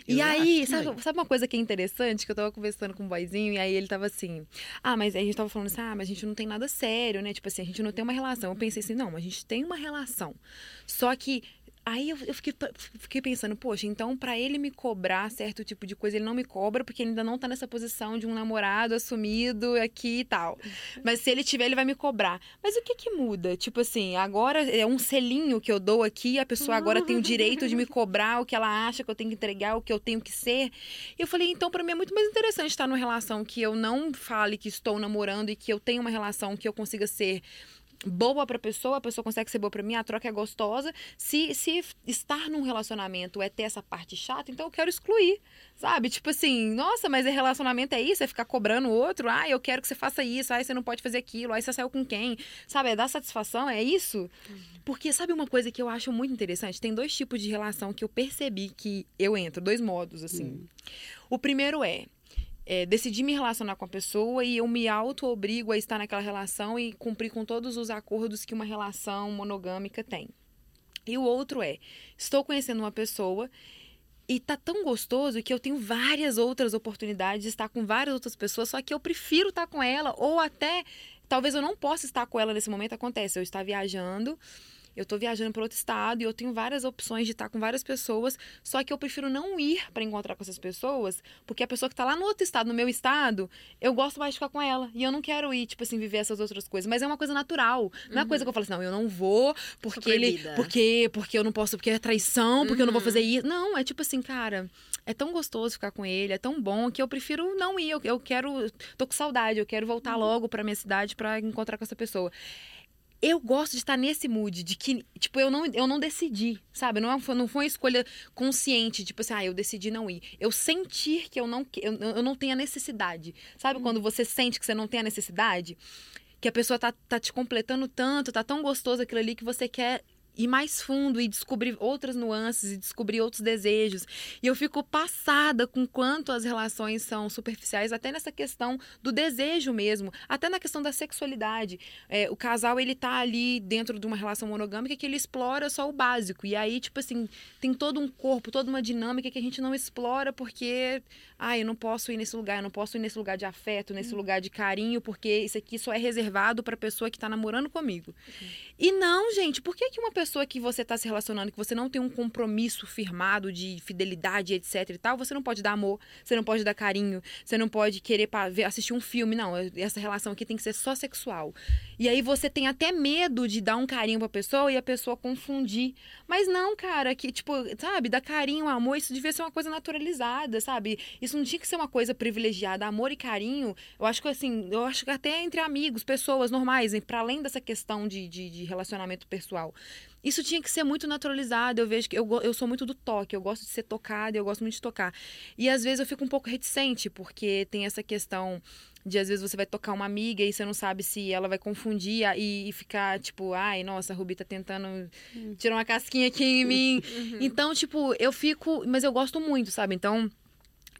e Eu aí, acho sabe, também. sabe uma coisa que é interessante? Que eu tava conversando com um boyzinho e aí ele tava assim. Ah, mas aí a gente tava falando assim, ah, mas a gente não tem nada sério, né? Tipo assim, a gente não tem uma relação. Eu pensei assim, não, a gente tem uma relação. Só que Aí eu, eu fiquei, fiquei, pensando, poxa, então para ele me cobrar certo tipo de coisa, ele não me cobra porque ele ainda não tá nessa posição de um namorado assumido aqui e tal. Mas se ele tiver, ele vai me cobrar. Mas o que que muda? Tipo assim, agora é um selinho que eu dou aqui, a pessoa agora tem o direito de me cobrar o que ela acha que eu tenho que entregar, o que eu tenho que ser. E eu falei, então para mim é muito mais interessante estar numa relação que eu não fale que estou namorando e que eu tenho uma relação que eu consiga ser boa para a pessoa, a pessoa consegue ser boa para mim, a troca é gostosa. Se, se estar num relacionamento é ter essa parte chata, então eu quero excluir, sabe? Tipo assim, nossa, mas é relacionamento é isso? É ficar cobrando o outro? Ah, eu quero que você faça isso, ah, você não pode fazer aquilo, aí você saiu com quem? Sabe? É dar satisfação, é isso? Porque sabe uma coisa que eu acho muito interessante? Tem dois tipos de relação que eu percebi que eu entro, dois modos, assim. Hum. O primeiro é é, decidir me relacionar com a pessoa e eu me auto-obrigo a estar naquela relação e cumprir com todos os acordos que uma relação monogâmica tem. E o outro é, estou conhecendo uma pessoa e tá tão gostoso que eu tenho várias outras oportunidades de estar com várias outras pessoas, só que eu prefiro estar com ela ou até talvez eu não possa estar com ela nesse momento acontece, eu estar viajando eu estou viajando para outro estado e eu tenho várias opções de estar com várias pessoas, só que eu prefiro não ir para encontrar com essas pessoas, porque a pessoa que está lá no outro estado, no meu estado, eu gosto mais de ficar com ela. E eu não quero ir, tipo assim, viver essas outras coisas. Mas é uma coisa natural. Não é uhum. coisa que eu falo assim, não, eu não vou, porque ele. Porque, porque eu não posso, porque é traição, porque uhum. eu não vou fazer uhum. isso. Não, é tipo assim, cara, é tão gostoso ficar com ele, é tão bom que eu prefiro não ir. Eu, eu quero. tô com saudade, eu quero voltar uhum. logo para minha cidade para encontrar com essa pessoa eu gosto de estar nesse mood, de que, tipo, eu não, eu não decidi, sabe? Não, é não foi uma escolha consciente, tipo assim, ah, eu decidi não ir. Eu sentir que eu não, eu, eu não tenho a necessidade. Sabe hum. quando você sente que você não tem a necessidade? Que a pessoa tá, tá te completando tanto, tá tão gostoso aquilo ali que você quer ir mais fundo e descobrir outras nuances e descobrir outros desejos. E eu fico passada com quanto as relações são superficiais, até nessa questão do desejo mesmo, até na questão da sexualidade. É, o casal, ele tá ali dentro de uma relação monogâmica que ele explora só o básico. E aí, tipo assim, tem todo um corpo, toda uma dinâmica que a gente não explora porque, ah, eu não posso ir nesse lugar, eu não posso ir nesse lugar de afeto, nesse hum. lugar de carinho, porque isso aqui só é reservado para pessoa que tá namorando comigo. Hum. E não, gente, por que, que uma pessoa que você está se relacionando, que você não tem um compromisso firmado de fidelidade, etc e tal, você não pode dar amor, você não pode dar carinho, você não pode querer ver, assistir um filme, não. Essa relação aqui tem que ser só sexual. E aí você tem até medo de dar um carinho pra pessoa e a pessoa confundir. Mas não, cara, que, tipo, sabe, dar carinho, amor, isso devia ser uma coisa naturalizada, sabe? Isso não tinha que ser uma coisa privilegiada. Amor e carinho, eu acho que assim, eu acho que até entre amigos, pessoas normais, para além dessa questão de, de, de relacionamento pessoal. Isso tinha que ser muito naturalizado. Eu vejo que eu, eu sou muito do toque, eu gosto de ser tocada, eu gosto muito de tocar. E às vezes eu fico um pouco reticente, porque tem essa questão de às vezes você vai tocar uma amiga e você não sabe se ela vai confundir e, e ficar tipo, ai, nossa, a Rubi tá tentando hum. tirar uma casquinha aqui em mim. Uhum. Então, tipo, eu fico, mas eu gosto muito, sabe? Então,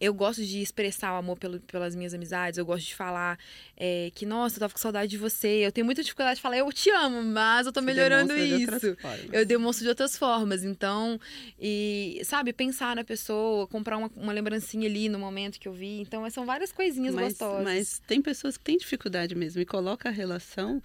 eu gosto de expressar o amor pelo, pelas minhas amizades, eu gosto de falar é, que, nossa, eu tava com saudade de você. Eu tenho muita dificuldade de falar, eu te amo, mas eu tô você melhorando isso. Eu demonstro de outras formas. Então, e, sabe, pensar na pessoa, comprar uma, uma lembrancinha ali no momento que eu vi. Então, são várias coisinhas mas, gostosas. Mas tem pessoas que têm dificuldade mesmo e coloca a relação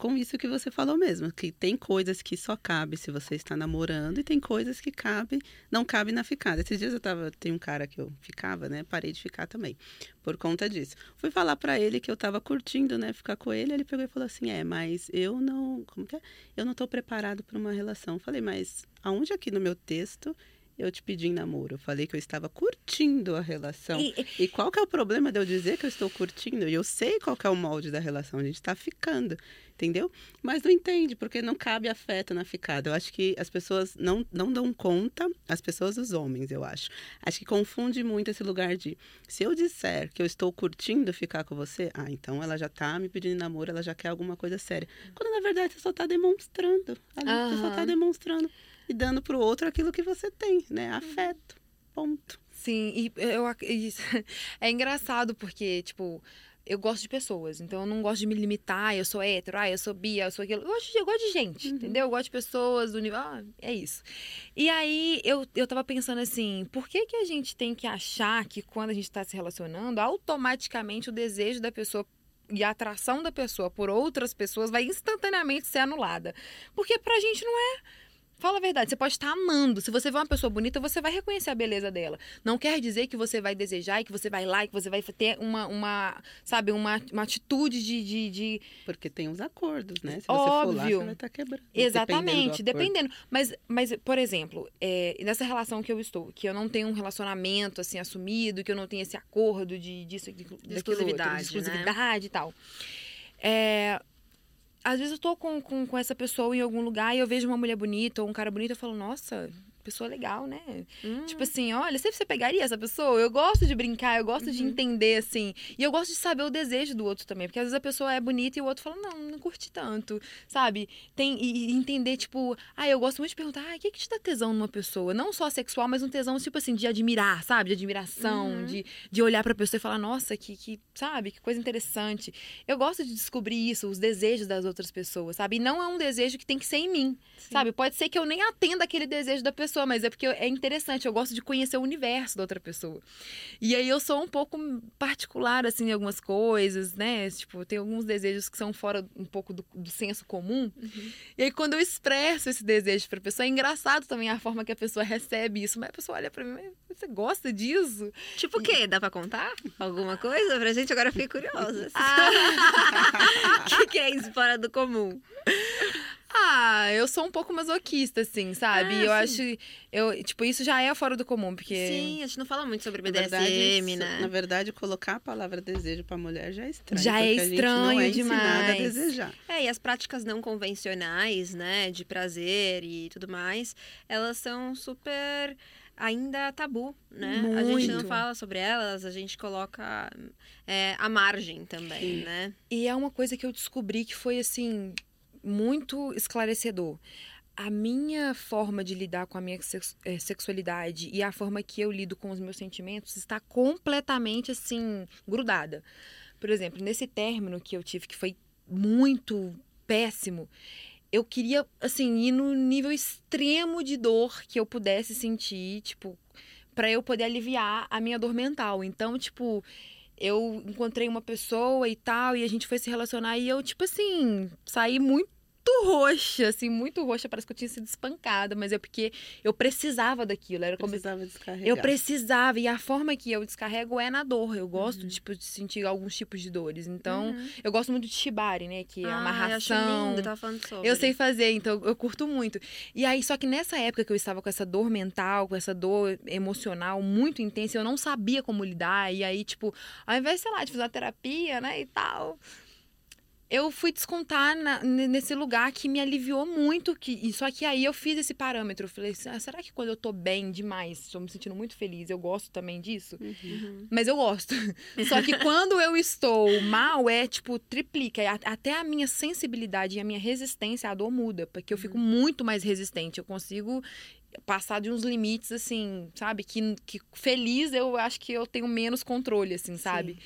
com isso que você falou mesmo, que tem coisas que só cabe se você está namorando e tem coisas que cabe, não cabe na ficada. Esses dias eu tava, tem um cara que eu ficava, né? Parei de ficar também, por conta disso. Fui falar para ele que eu tava curtindo, né, ficar com ele, ele pegou e falou assim: "É, mas eu não, como que é? Eu não tô preparado para uma relação". Falei: "Mas aonde aqui no meu texto eu te pedi em namoro. Eu falei que eu estava curtindo a relação. E, e qual que é o problema de eu dizer que eu estou curtindo? E eu sei qual que é o molde da relação. A gente está ficando, entendeu? Mas não entende, porque não cabe afeto na ficada. Eu acho que as pessoas não, não dão conta, as pessoas, os homens, eu acho. Acho que confunde muito esse lugar de, se eu disser que eu estou curtindo ficar com você, ah, então ela já está me pedindo namoro, ela já quer alguma coisa séria. Quando na verdade você só está demonstrando. Ali. Você só está demonstrando e dando para o outro aquilo que você tem, né? Afeto. Ponto. Sim, e eu (laughs) é engraçado porque, tipo, eu gosto de pessoas, então eu não gosto de me limitar, eu sou hétero, ah, eu sou bi, eu sou aquilo. Eu gosto de, eu gosto de gente, uhum. entendeu? Eu gosto de pessoas, do nível. Ah, é isso. E aí eu, eu tava pensando assim, por que, que a gente tem que achar que quando a gente tá se relacionando, automaticamente o desejo da pessoa e a atração da pessoa por outras pessoas vai instantaneamente ser anulada? Porque pra gente não é Fala a verdade, você pode estar amando. Se você vê uma pessoa bonita, você vai reconhecer a beleza dela. Não quer dizer que você vai desejar e que você vai lá e que você vai ter uma, uma sabe, uma, uma atitude de, de, de... Porque tem os acordos, né? Se você Óbvio. for lá, você vai estar quebrando. Exatamente, dependendo. dependendo. Mas, mas, por exemplo, é, nessa relação que eu estou, que eu não tenho um relacionamento assim assumido, que eu não tenho esse acordo de disso, de, daquilo exclusividade, outro, né? de exclusividade e tal. É, às vezes eu tô com, com, com essa pessoa em algum lugar e eu vejo uma mulher bonita ou um cara bonito, eu falo, nossa, pessoa legal, né? Hum. Tipo assim, olha, sempre você pegaria essa pessoa? Eu gosto de brincar, eu gosto de entender, assim. E eu gosto de saber o desejo do outro também. Porque às vezes a pessoa é bonita e o outro fala, não, não curti tanto, sabe? Tem, e, entender, tipo, ah, eu gosto muito de perguntar, ah, o que, que te dá tesão numa pessoa? Não só sexual, mas um tesão, tipo assim, de admirar, sabe? De admiração, de, de olhar pra pessoa e falar, nossa, que, que, sabe? Que coisa interessante. Eu gosto de descobrir isso, os desejos das outras pessoas, sabe? E não é um desejo que tem que ser em mim, sabe? Pode ser que eu nem atenda aquele desejo da pessoa, mas é porque é interessante, eu gosto de conhecer o universo da outra pessoa. E aí eu sou um pouco particular, assim, em algumas coisas, né? Tipo, tem alguns desejos que são fora um pouco do, do senso comum. E aí quando eu expresso esse desejo pra pessoa, é engraçado também a forma que a pessoa recebe isso. Mas a pessoa olha pra mim, mas você gosta disso? Tipo o quê? Dá pra contar? Alguma coisa pra gente? Agora eu fiquei curiosa. Ah. (laughs) O que, que é isso fora do comum? Ah, eu sou um pouco masoquista, assim, sabe? Ah, eu sim. acho. Eu, tipo, isso já é fora do comum, porque. Sim, a gente não fala muito sobre Na BDSM, verdade, né? na verdade, colocar a palavra desejo pra mulher já é estranho. Já é não é estranho ensinada a demais. desejar. É, e as práticas não convencionais, né, de prazer e tudo mais, elas são super ainda tabu, né? A gente não Muito. fala sobre elas, a gente coloca é, à margem também, né? E é uma coisa que eu descobri que foi, assim, muito esclarecedor. A minha forma de lidar com a minha eh, sexualidade e a forma que eu lido com os meus sentimentos está completamente, assim, grudada. Por exemplo, nesse término que eu tive, que foi muito péssimo, eu queria, assim, ir no nível extremo de dor que eu pudesse sentir, tipo, para eu poder aliviar a minha dor mental. Então, tipo, eu encontrei uma pessoa e tal, e a gente foi se relacionar, e eu, tipo assim, saí muito roxa, assim, muito roxa, parece que eu tinha sido espancada, mas é porque eu precisava daquilo, era como Precisava descarregar. eu precisava, e a forma que eu descarrego é na dor. Eu gosto tipo, de sentir alguns tipos de dores. Então, eu gosto muito de shibari, né? Que é Ah, amarração. Eu lindo, eu tava falando sobre. Eu sei fazer, então eu curto muito. E aí, só que nessa época que eu estava com essa dor mental, com essa dor emocional muito intensa, eu não sabia como lidar. E aí, tipo, ao invés, sei lá, de fazer uma terapia, né, e tal, eu fui descontar na- nesse lugar que me aliviou muito. Que, só que aí eu fiz esse parâmetro. Eu falei, "Ah, será que quando eu tô bem demais, estou me sentindo muito feliz, eu gosto também disso? Uhum. Mas eu gosto. (laughs) Só que quando eu estou mal, é tipo, triplica. Até a minha sensibilidade e a minha resistência à dor muda. Porque eu fico muito mais resistente. Eu consigo passar de uns limites, assim, sabe? Que, que feliz eu acho que eu tenho menos controle, assim, sabe?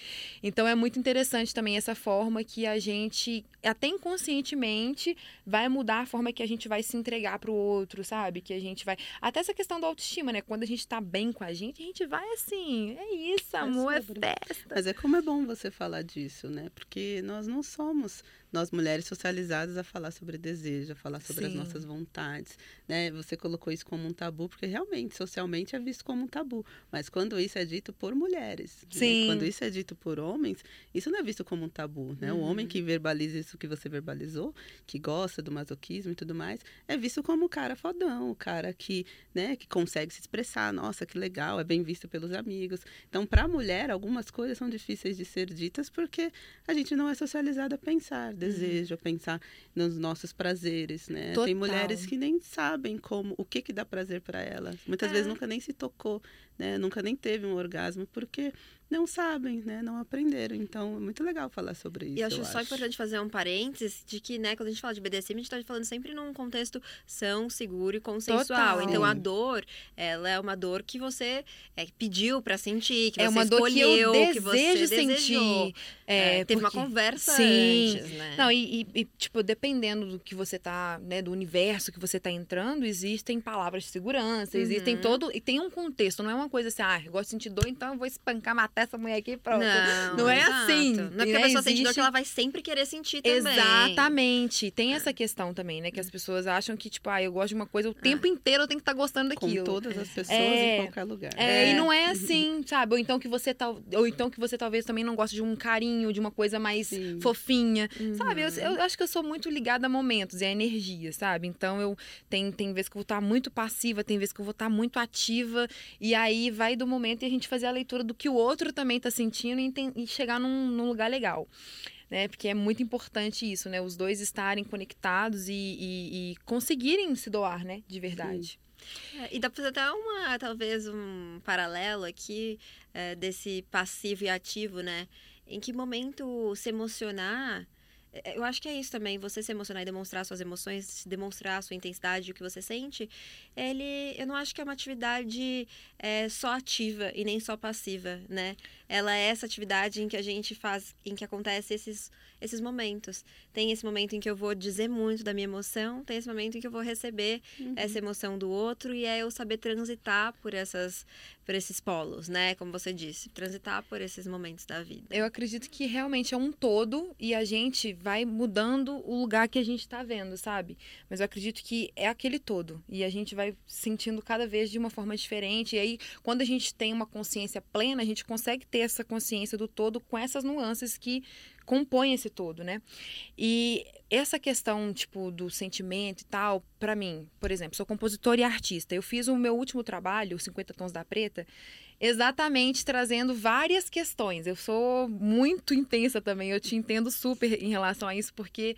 Então é muito interessante também essa forma que a gente, até inconscientemente, vai mudar a forma que a gente vai se entregar pro outro, sabe? Que a gente vai. Até essa questão da autoestima, né? Quando a gente tá bem com a gente, a gente vai assim. É isso, amor, é sobre. festa. Mas é como é bom você falar disso, né? Porque nós não somos, nós mulheres socializadas a falar sobre desejo, a falar sobre as Sim. nossas vontades, né? Você colocou isso como um tabu, porque realmente, socialmente é visto como um tabu. Mas quando isso é dito por mulheres, né? Sim. quando isso é dito por homens, isso não é visto como um tabu, né? O homem que verbaliza isso que você verbalizou, que gosta do masoquismo e tudo mais, é visto como o cara fodão, o cara que, né, que consegue se expressar, nossa, que legal, é bem visto pelos amigos. Então, para a mulher, algumas coisas são difíceis de ser ditas porque a gente não é socializada a pensar desejo, a pensar nos nossos prazeres, né? Tem Total. mulheres que nem sabem como, o que que dá prazer para elas. Muitas vezes nunca nem se tocou, né? Nunca nem teve um orgasmo porque não sabem, né? Não aprenderam. Então, é muito legal falar sobre isso. E eu acho eu só importante fazer um parênteses de que, né, quando a gente fala de BDSM, a gente tá falando sempre num contexto são, seguro e consensual. Total. Então a dor, ela é uma dor que você é, pediu pra sentir, que é você uma dor que eu escolheu, que desejo você sentir. É, É, teve uma porque- conversa Sim. antes, né? Não, e, e- tipo, dependendo do que você tá, né, do universo que você tá entrando, existem palavras de segurança, existem Uhum. todo. E tem um contexto, não é uma coisa assim, ah, eu gosto de sentir dor, então eu vou espancar, matar essa mulher aqui pronto. Não, Não é exato. assim. Não é porque né? a pessoa sente dor Existe- que ela vai sempre querer sentir também. Exatamente. Tem essa questão também, né? Que as pessoas acham que, tipo, ah, eu gosto de uma coisa, o tempo inteiro eu tenho que estar gostando Com daquilo. todas as pessoas É. em qualquer lugar. É, É. e não é assim, sabe? Ou então que você tal, ou então que você talvez também não goste de um carinho, de uma coisa mais Sim. fofinha, Uhum. sabe? Eu, eu acho que eu sou muito ligada a momentos e a energia, sabe? Então eu tem tem vezes que eu vou estar muito passiva, tem vezes que eu vou estar muito ativa e aí vai do momento e a gente fazer a leitura do que o outro também tá sentindo e, enten- e chegar num, num lugar legal. Né, porque é muito importante isso, né? Os dois estarem conectados e, e- e conseguirem se doar, né? De verdade. É, e dá fazer até uma, talvez, um paralelo aqui é, desse passivo e ativo, né? Em que momento se emocionar. É, Eu acho que é isso também, você se emocionar e demonstrar suas emoções, demonstrar a sua intensidade, o que você sente. Ele, eu não acho que é uma atividade é, só ativa e nem só passiva, né? Ela é essa atividade em que a gente faz, em que acontece esses, esses momentos. Tem esse momento em que eu vou dizer muito da minha emoção, tem esse momento em que eu vou receber essa emoção do outro e é eu saber transitar por essas por esses polos, né? Como você disse, transitar por esses momentos da vida. Eu acredito que realmente é um todo e a gente vai mudando o lugar que a gente tá vendo, sabe? Mas eu acredito que é aquele todo e a gente vai sentindo cada vez de uma forma diferente. E aí, quando a gente tem uma consciência plena, a gente consegue ter essa consciência do todo com essas nuances que compõem esse todo, né? E essa questão, tipo, do sentimento e tal, pra mim, por exemplo, sou compositora e artista. Eu fiz o meu último trabalho, 50 Tons da Preta, exatamente trazendo várias questões. Eu sou muito intensa também, eu te entendo super em relação a isso, porque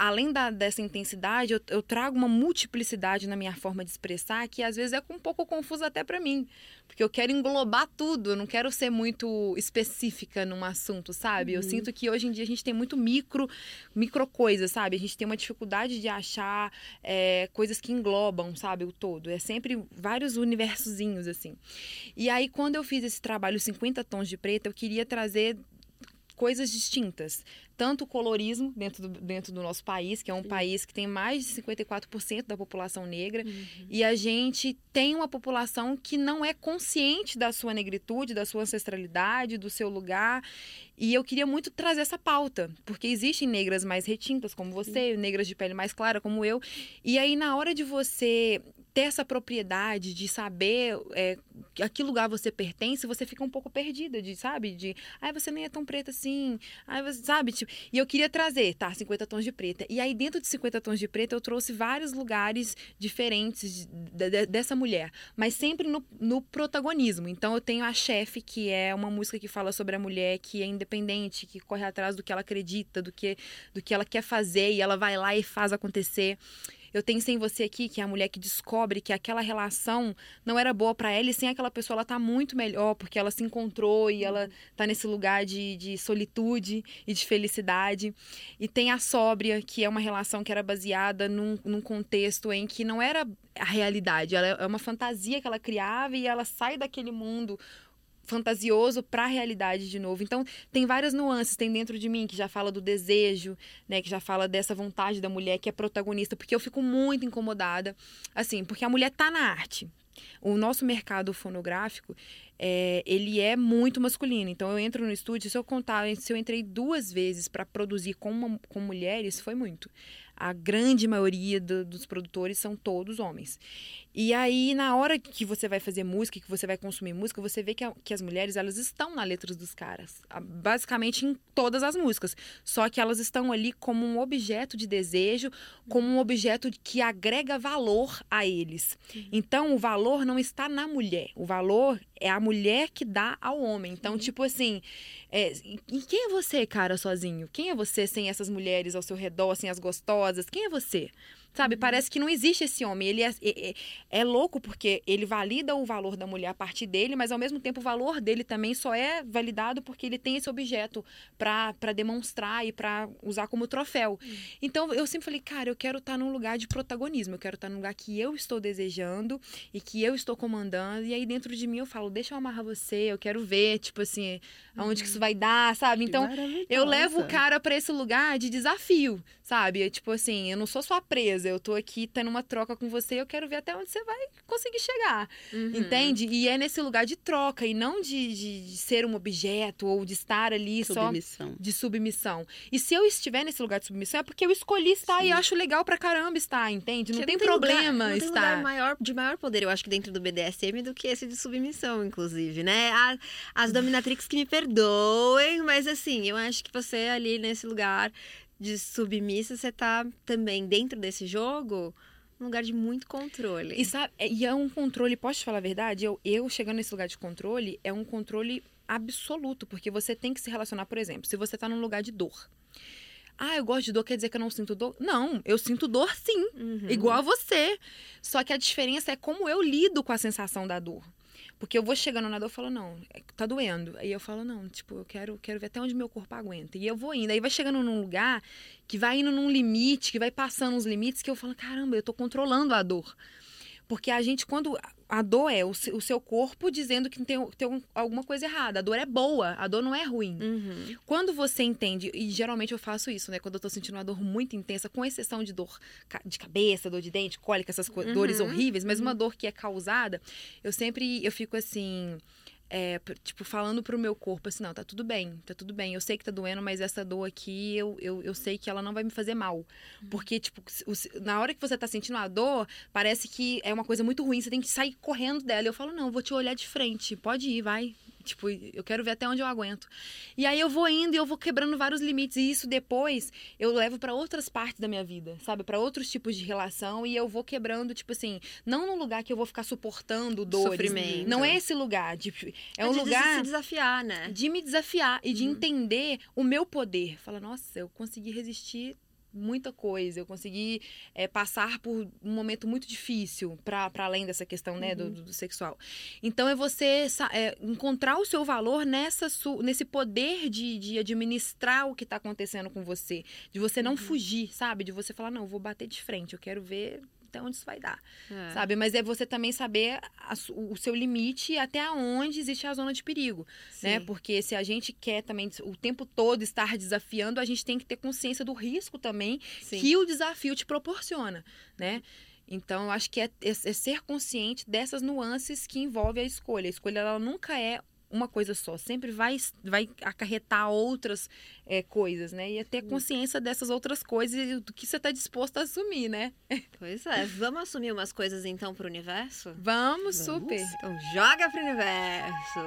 além da, dessa intensidade, eu, eu trago uma multiplicidade na minha forma de expressar que às vezes é um pouco confusa até pra mim. Porque eu quero englobar tudo, eu não quero ser muito específica num assunto, sabe? Eu sinto que hoje em dia a gente tem muito micro, micro coisas, sabe? A gente tem uma dificuldade de achar é, coisas que englobam, sabe, o todo. É sempre vários universozinhos, assim. E aí, quando eu fiz esse trabalho 50 Tons de Preta, eu queria trazer coisas distintas. Tanto o colorismo dentro do, dentro do nosso país, que é um país que tem mais de 54% da população negra, e a gente tem uma população que não é consciente da sua negritude, da sua ancestralidade, do seu lugar. E eu queria muito trazer essa pauta, porque existem negras mais retintas, como você, negras de pele mais clara, como eu. E aí, na hora de você ter essa propriedade de saber é, a que lugar você pertence, você fica um pouco perdida, de, sabe? De, ai, você nem é tão preta assim, ai, você, sabe? Tipo, e eu queria trazer, tá, 50 tons de preta. E aí, dentro de 50 tons de preta, eu trouxe vários lugares diferentes de- de- dessa mulher, mas sempre no, no protagonismo. Então, eu tenho a chefe, que é uma música que fala sobre a mulher que é independente, que corre atrás do que ela acredita, do que, do que ela quer fazer, e ela vai lá e faz acontecer. Eu tenho Sem Você Aqui, que é a mulher que descobre que aquela relação não era boa pra ela e sem aquela pessoa ela tá muito melhor, porque ela se encontrou e ela tá nesse lugar de, de solitude e de felicidade. E tem a Sóbria, que é uma relação que era baseada num, num contexto em que não era a realidade, ela é uma fantasia que ela criava e ela sai daquele mundo fantasioso para a realidade de novo. Então, tem várias nuances, tem dentro de mim que já fala do desejo, né, que já fala dessa vontade da mulher que é protagonista, porque eu fico muito incomodada, assim, porque a mulher tá na arte. O nosso mercado fonográfico, é, ele é muito masculino. Então, eu entro no estúdio, se eu contar, se eu entrei duas vezes para produzir com, uma- com mulheres, foi muito. A grande maioria do- dos produtores são todos homens. E aí, na hora que você vai fazer música, que você vai consumir música, você vê que, a- que as mulheres, elas estão na letras dos caras. Basicamente em todas as músicas. Só que elas estão ali como um objeto de desejo, como um objeto que agrega valor a eles. Então, o valor não está na mulher. O valor é a mulher que dá ao homem. Então, tipo assim, é, e quem é você, cara, sozinho? Quem é você sem essas mulheres ao seu redor, sem as gostosas? Quem é você? Sabe, parece que não existe esse homem. Ele é, é, é louco porque ele valida o valor da mulher a partir dele, mas ao mesmo tempo o valor dele também só é validado porque ele tem esse objeto pra pra demonstrar e pra usar como troféu. Então eu sempre falei, cara, eu quero estar num lugar de protagonismo, eu quero estar num lugar que eu estou desejando e que eu estou comandando. E aí dentro de mim eu falo, deixa eu amarrar você, eu quero ver, tipo assim, aonde que isso vai dar, sabe? Então eu levo o cara pra esse lugar de desafio, sabe? É Tipo assim, eu não sou só presa, eu tô aqui tendo uma troca com você, eu quero ver até onde você vai conseguir chegar. Uhum. Entende? E é nesse lugar de troca e não de, de, de ser um objeto ou de estar ali só Submissão. de submissão. E se eu estiver nesse lugar de submissão é porque eu escolhi estar Sim. e acho legal pra caramba estar, entende? Não tem, lugar- problema não tem estar. lugar maior, de maior poder, eu acho que dentro do BDSM do que esse de submissão, inclusive, né? A- as dominatrix que me perdoem, mas assim, eu acho que você ali nesse lugar de submissa, você tá também dentro desse jogo, num lugar de muito controle. E, sabe, é- e é um controle, posso te falar a verdade? Eu, eu chegando nesse lugar de controle, é um controle absoluto, porque você tem que se relacionar, por exemplo, se você tá num lugar de dor. Ah, eu gosto de dor, quer dizer que eu não sinto dor? Não, eu sinto dor sim, Uhum. igual a você. Só que a diferença é como eu lido com a sensação da dor. Porque eu vou chegando na dor e falo, não, é- tá doendo. Aí eu falo, não, tipo, eu quero, quero ver até onde meu corpo aguenta. E eu vou indo. Aí vai chegando num lugar que vai indo num limite, que vai passando uns limites, que eu falo, caramba, eu tô controlando a dor. Porque a gente, quando. A dor é o, se- o seu corpo dizendo que tem, tem um- alguma coisa errada. A dor é boa, a dor não é ruim. Uhum. Quando você entende, e geralmente eu faço isso, né? Quando eu tô sentindo uma dor muito intensa, com exceção de dor de cabeça, dor de dente, cólica, essas Uhum, dores horríveis, mas uma dor que é causada, eu sempre eu fico assim. É, tipo, falando pro meu corpo assim, não, tá tudo bem, tá tudo bem. Eu sei que tá doendo, mas essa dor aqui, eu, eu, eu sei que ela não vai me fazer mal. Porque, tipo, o na hora que você tá sentindo a dor, parece que é uma coisa muito ruim, você tem que sair correndo dela. Eu falo, não, eu vou te olhar de frente, pode ir, vai. Tipo, eu quero ver até onde eu aguento. E aí eu vou indo e eu vou quebrando vários limites. E isso depois eu levo pra outras partes da minha vida, sabe? Pra outros tipos de relação. E eu vou quebrando, tipo assim, não num lugar que eu vou ficar suportando dores. Sofrimento. Não é esse lugar. De, é, um de lugar se desafiar, né? de me desafiar e de Uhum. entender o meu poder. Fala, nossa, eu consegui resistir muita coisa, eu consegui é, passar por um momento muito difícil para além dessa questão né, do, Uhum. do- do sexual. Então é você é, encontrar o seu valor nessa su- nesse poder de, de administrar o que está acontecendo com você, de você Uhum. não fugir, sabe? De você falar, não, eu vou bater de frente, eu quero ver até onde isso vai dar É. sabe? Mas é você também saber a o seu limite e até onde existe a zona de perigo, né? Porque se a gente quer também o tempo todo estar desafiando, a gente tem que ter consciência do risco também Sim. que o desafio te proporciona, né? Então, eu acho que é, é- é ser consciente dessas nuances que envolve a escolha. A escolha, ela nunca é uma coisa só, sempre vai, vai acarretar outras é, coisas, né? E é ter consciência dessas outras coisas e do que você está disposto a assumir, né? (laughs) Pois é. Vamos assumir umas coisas então pro universo? Vamos, Vamos. super! Então joga pro universo.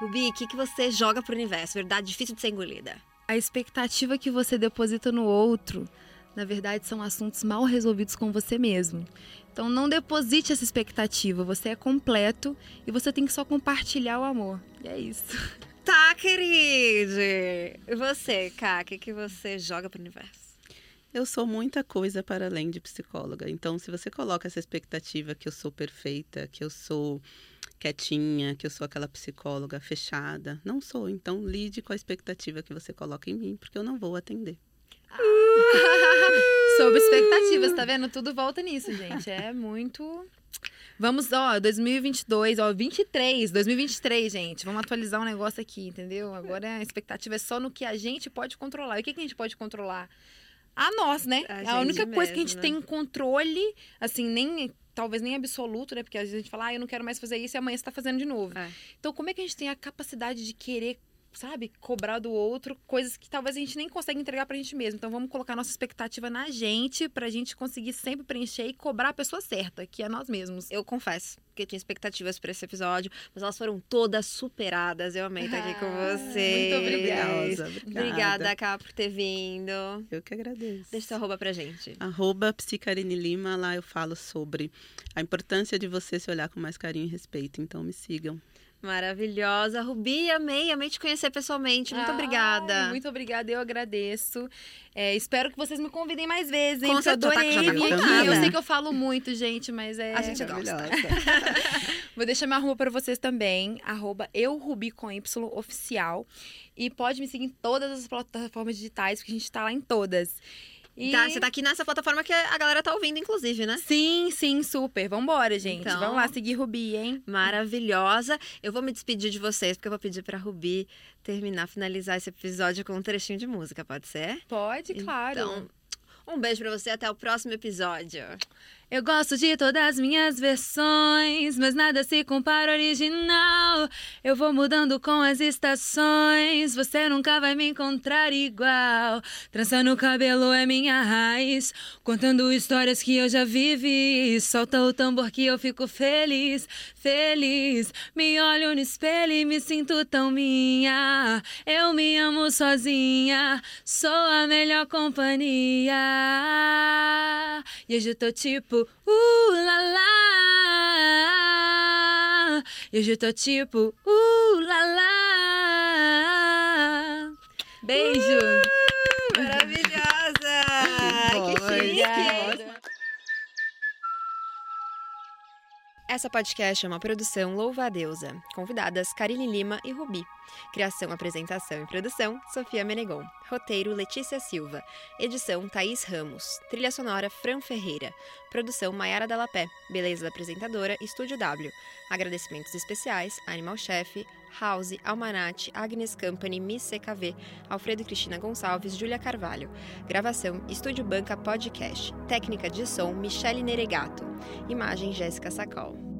Rubi, o que, que você joga pro universo? Verdade difícil de ser engolida. A expectativa que você deposita no outro, na verdade, são assuntos mal resolvidos com você mesmo. Então, não deposite essa expectativa. Você é completo e você tem que só compartilhar o amor. E é isso. (laughs) Tá, querido. E você, Ká, o que, que você joga pro universo? Eu sou muita coisa para além de psicóloga. Então, se você coloca essa expectativa que eu sou perfeita, que eu sou quietinha, que eu sou aquela psicóloga fechada, não sou. Então, lide com a expectativa que você coloca em mim, porque eu não vou atender. (laughs) Sobre expectativas, tá vendo? Tudo volta nisso, gente. É muito. Vamos, ó, 2022, ó, 23, 2023, gente. Vamos atualizar um negócio aqui, entendeu? Agora a expectativa é só no que a gente pode controlar. E o que, que a gente pode controlar? A nós, né? A A, gente única coisa que a gente mesma. tem controle, assim, nem. Talvez nem absoluto, né? Porque às vezes a gente fala, ah, eu não quero mais fazer isso e amanhã você tá fazendo de novo. É. Então, como é que a gente tem a capacidade de querer, sabe, cobrar do outro coisas que talvez a gente nem consegue entregar pra gente mesmo? Então, vamos colocar nossa expectativa na gente pra gente conseguir sempre preencher e cobrar a pessoa certa, que é nós mesmos. Eu confesso que eu tinha expectativas pra esse episódio, mas elas foram todas superadas. Eu amei estar aqui com Ah, você. muito obrigada. Obrigada. Obrigada, Ká, por ter vindo. Eu que agradeço. Deixa seu arroba pra gente. Arroba Psicarine Lima, lá eu falo sobre a importância de você se olhar com mais carinho e respeito. Então me sigam. Maravilhosa. Rubi, amei, amei te conhecer pessoalmente. Muito Ai, obrigada. Muito obrigada, eu agradeço. É, espero que vocês me convidem mais vezes, hein? Com eu adorei tá vir aqui. Eu sei que eu falo muito, gente, mas é... A gente gosta. (laughs) Vou deixar meu arroba para vocês também, arroba eurubi com Y oficial. E pode me seguir em todas as plataformas digitais, porque a gente tá lá em todas. E... Tá, você tá aqui nessa plataforma que a galera tá ouvindo, inclusive, né? Sim, sim, super. Vambora, gente. Então- Vamos lá seguir Rubi, hein? Maravilhosa. Eu vou me despedir de vocês, porque eu vou pedir pra Rubi terminar, finalizar esse episódio com um trechinho de música, pode ser? Pode, claro. Então, Um beijo pra você, até o próximo episódio. Eu gosto de todas as minhas versões, mas nada se compara ao original. Eu vou mudando com as estações, você nunca vai me encontrar igual. Trançando o cabelo é minha raiz, contando histórias que eu já vivi. Solta o tambor que eu fico feliz, feliz. Me olho no espelho e me sinto tão minha. Eu me amo sozinha, sou a melhor companhia. E hoje eu tô tipo uh la la. E hoje eu tô tipo, uh la la. Beijo! Uh, Essa podcast é uma produção Louva a Deusa. Convidadas Karine Lima e Rubi. Criação, apresentação e produção Sofia Menegon. Roteiro Letícia Silva. Edição Thaís Ramos. Trilha sonora Fran Ferreira. Produção Maiara Dalapé. Beleza da apresentadora Estúdio W. Agradecimentos especiais Animal Chef, House, Almanate, Agnes Company, Miss CKV, Alfredo Cristina Gonçalves, Júlia Carvalho. Gravação Estúdio Banca Podcast. Técnica de som Michele Neregato. Imagem Jéssica Sacol.